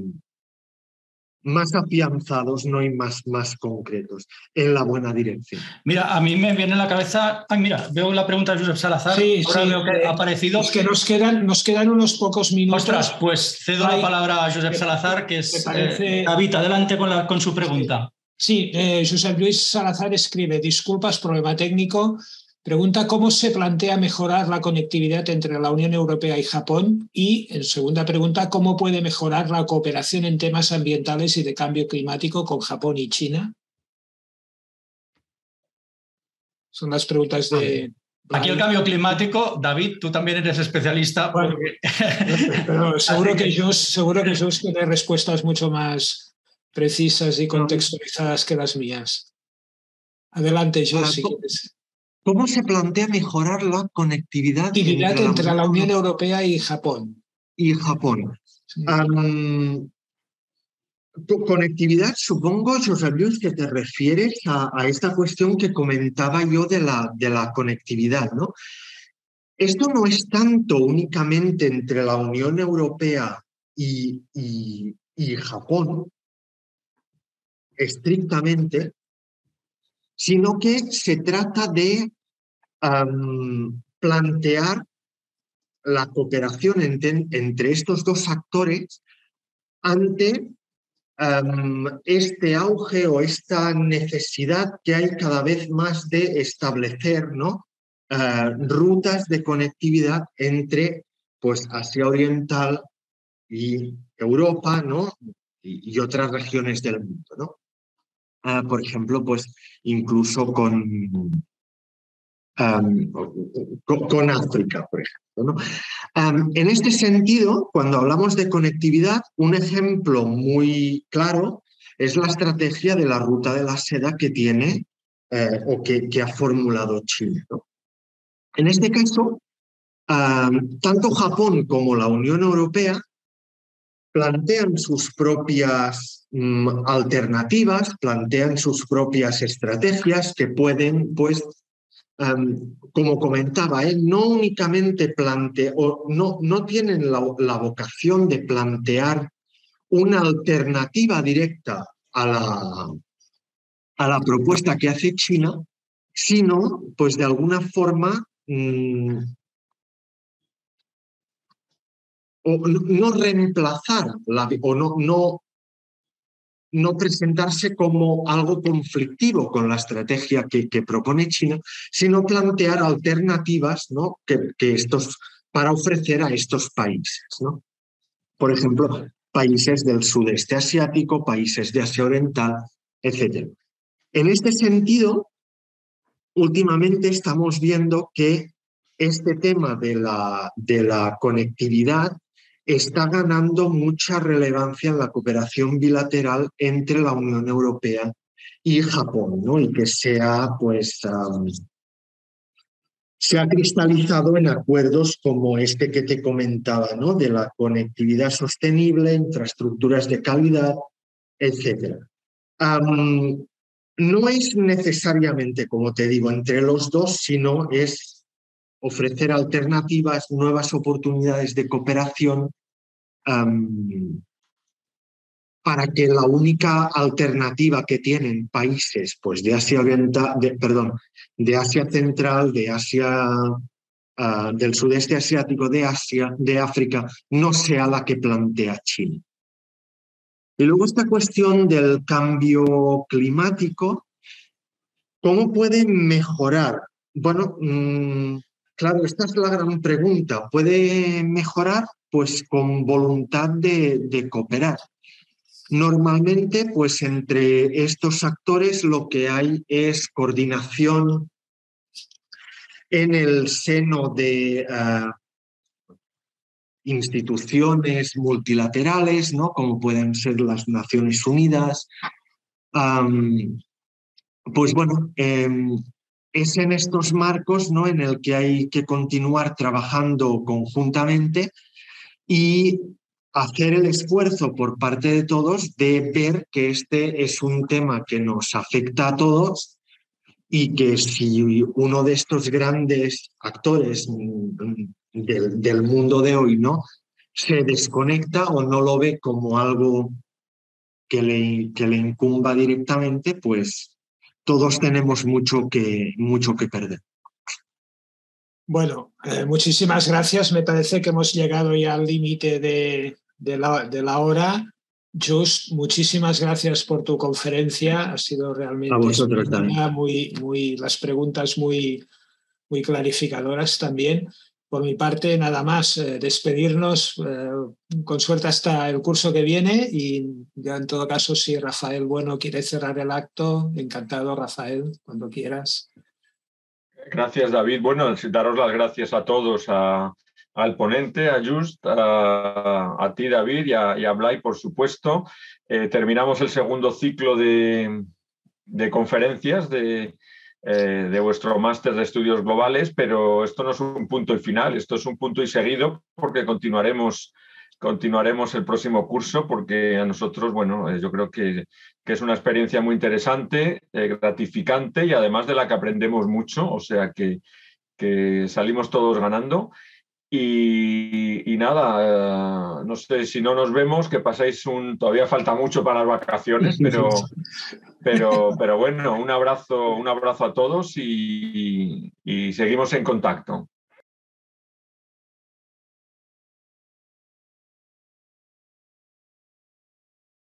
más afianzados ¿no? y más, más concretos en la buena dirección. Mira, a mí me viene a la cabeza, ay, mira, veo la pregunta de Josep Salazar, sí, ahora veo que ha aparecido. Es que nos quedan, nos quedan unos pocos minutos. Ostras, pues cedo la palabra a Josep Salazar, que es eh, David, adelante con, la, con su pregunta. Sí, eh, Josep Luis Salazar escribe, disculpas, problema técnico, Pregunta cómo se plantea mejorar la conectividad entre la Unión Europea y Japón y, en segunda pregunta, cómo puede mejorar la cooperación en temas ambientales y de cambio climático con Japón y China. Son las preguntas de... Aquí el cambio climático, David, tú también eres especialista. pero seguro que yo seguro que tiene respuestas mucho más precisas y contextualizadas que las mías. Adelante, yo si quieres. ¿Cómo se plantea mejorar la conectividad, entre, la, Unión Europea y Japón? Y Japón. conectividad, supongo, José Luis, que te refieres a, esta cuestión que comentaba yo de la, de la conectividad, ¿no? Esto no es tanto únicamente entre la Unión Europea y, y Japón, estrictamente, sino que se trata de plantear la cooperación entre, estos dos actores ante este auge o esta necesidad que hay cada vez más de establecer ¿no? Ah, rutas de conectividad entre pues, Asia Oriental y Europa ¿no? y, otras regiones del mundo. ¿no? Ah, por ejemplo, pues incluso con, con, África, por ejemplo. en este sentido, cuando hablamos de conectividad, un ejemplo muy claro es la estrategia de la ruta de la seda que tiene eh, o que, ha formulado Chile. En este caso, tanto Japón como la Unión Europea plantean sus propias mm, alternativas, plantean sus propias estrategias que pueden pues, como comentaba, él no únicamente plantea, o no, no tienen la, vocación de plantear una alternativa directa a la, a la propuesta que hace China, sino, pues de alguna forma, mm, o no reemplazar la, o no no presentarse como algo conflictivo con la estrategia que, propone China, sino plantear alternativas ¿no? que, estos, para ofrecer a estos países. ¿no? Por ejemplo, países del sudeste asiático, países de Asia Oriental, etc. En este sentido, últimamente estamos viendo que este tema de la, de la conectividad está ganando mucha relevancia en la cooperación bilateral entre la Unión Europea y Japón, ¿no? y que se ha, pues, se ha cristalizado en acuerdos como este que te comentaba, ¿no? de la conectividad sostenible, infraestructuras de calidad, etc. no es necesariamente, como te digo, entre los dos, sino es ofrecer alternativas, nuevas oportunidades de cooperación para que la única alternativa que tienen países pues, de Asia Oriental, perdón, de Asia Central, de Asia ah, del sudeste asiático, de Asia, de África, no sea la que plantea China. Y luego esta cuestión del cambio climático, ¿cómo puede mejorar? Bueno, mm, claro, esta es la gran pregunta. ¿Puede mejorar? pues con voluntad de, cooperar. Normalmente, pues entre estos actores lo que hay es coordinación en el seno de instituciones multilaterales, ¿no? como pueden ser las Naciones Unidas. pues bueno, em, es en estos marcos ¿no? en el que hay que continuar trabajando conjuntamente y hacer el esfuerzo por parte de todos de ver que este es un tema que nos afecta a todos y que si uno de estos grandes actores del, mundo de hoy no se desconecta o no lo ve como algo que le, que le incumba directamente, pues todos tenemos mucho que, mucho que perder. Bueno, eh, muchísimas gracias. Me parece que hemos llegado ya al límite de, de, la, de, la, hora. Just, muchísimas gracias por tu conferencia. Ha sido realmente muy, muy, las preguntas muy, muy clarificadoras también. Por mi parte, nada más, eh, despedirnos eh, con suerte hasta el curso que viene y ya en todo caso, si Rafael Bueno quiere cerrar el acto, encantado, Rafael, cuando quieras. Gracias, David. Bueno, daros las gracias a todos, al ponente, a Just, a, ti, David, y a, Blay, por supuesto. Eh, terminamos el segundo ciclo de, de conferencias de, eh, de vuestro máster de estudios globales, pero esto no es un punto y final, esto es un punto y seguido porque continuaremos, continuaremos el próximo curso porque a nosotros, bueno, eh, yo creo que, que, es una experiencia muy interesante, eh, gratificante y además de la que aprendemos mucho, o sea que, que salimos todos ganando. Y, nada, eh, no sé si no nos vemos, que pasáis un. Todavía falta mucho para las vacaciones, pero, pero, pero bueno, un abrazo, un abrazo a todos y seguimos en contacto.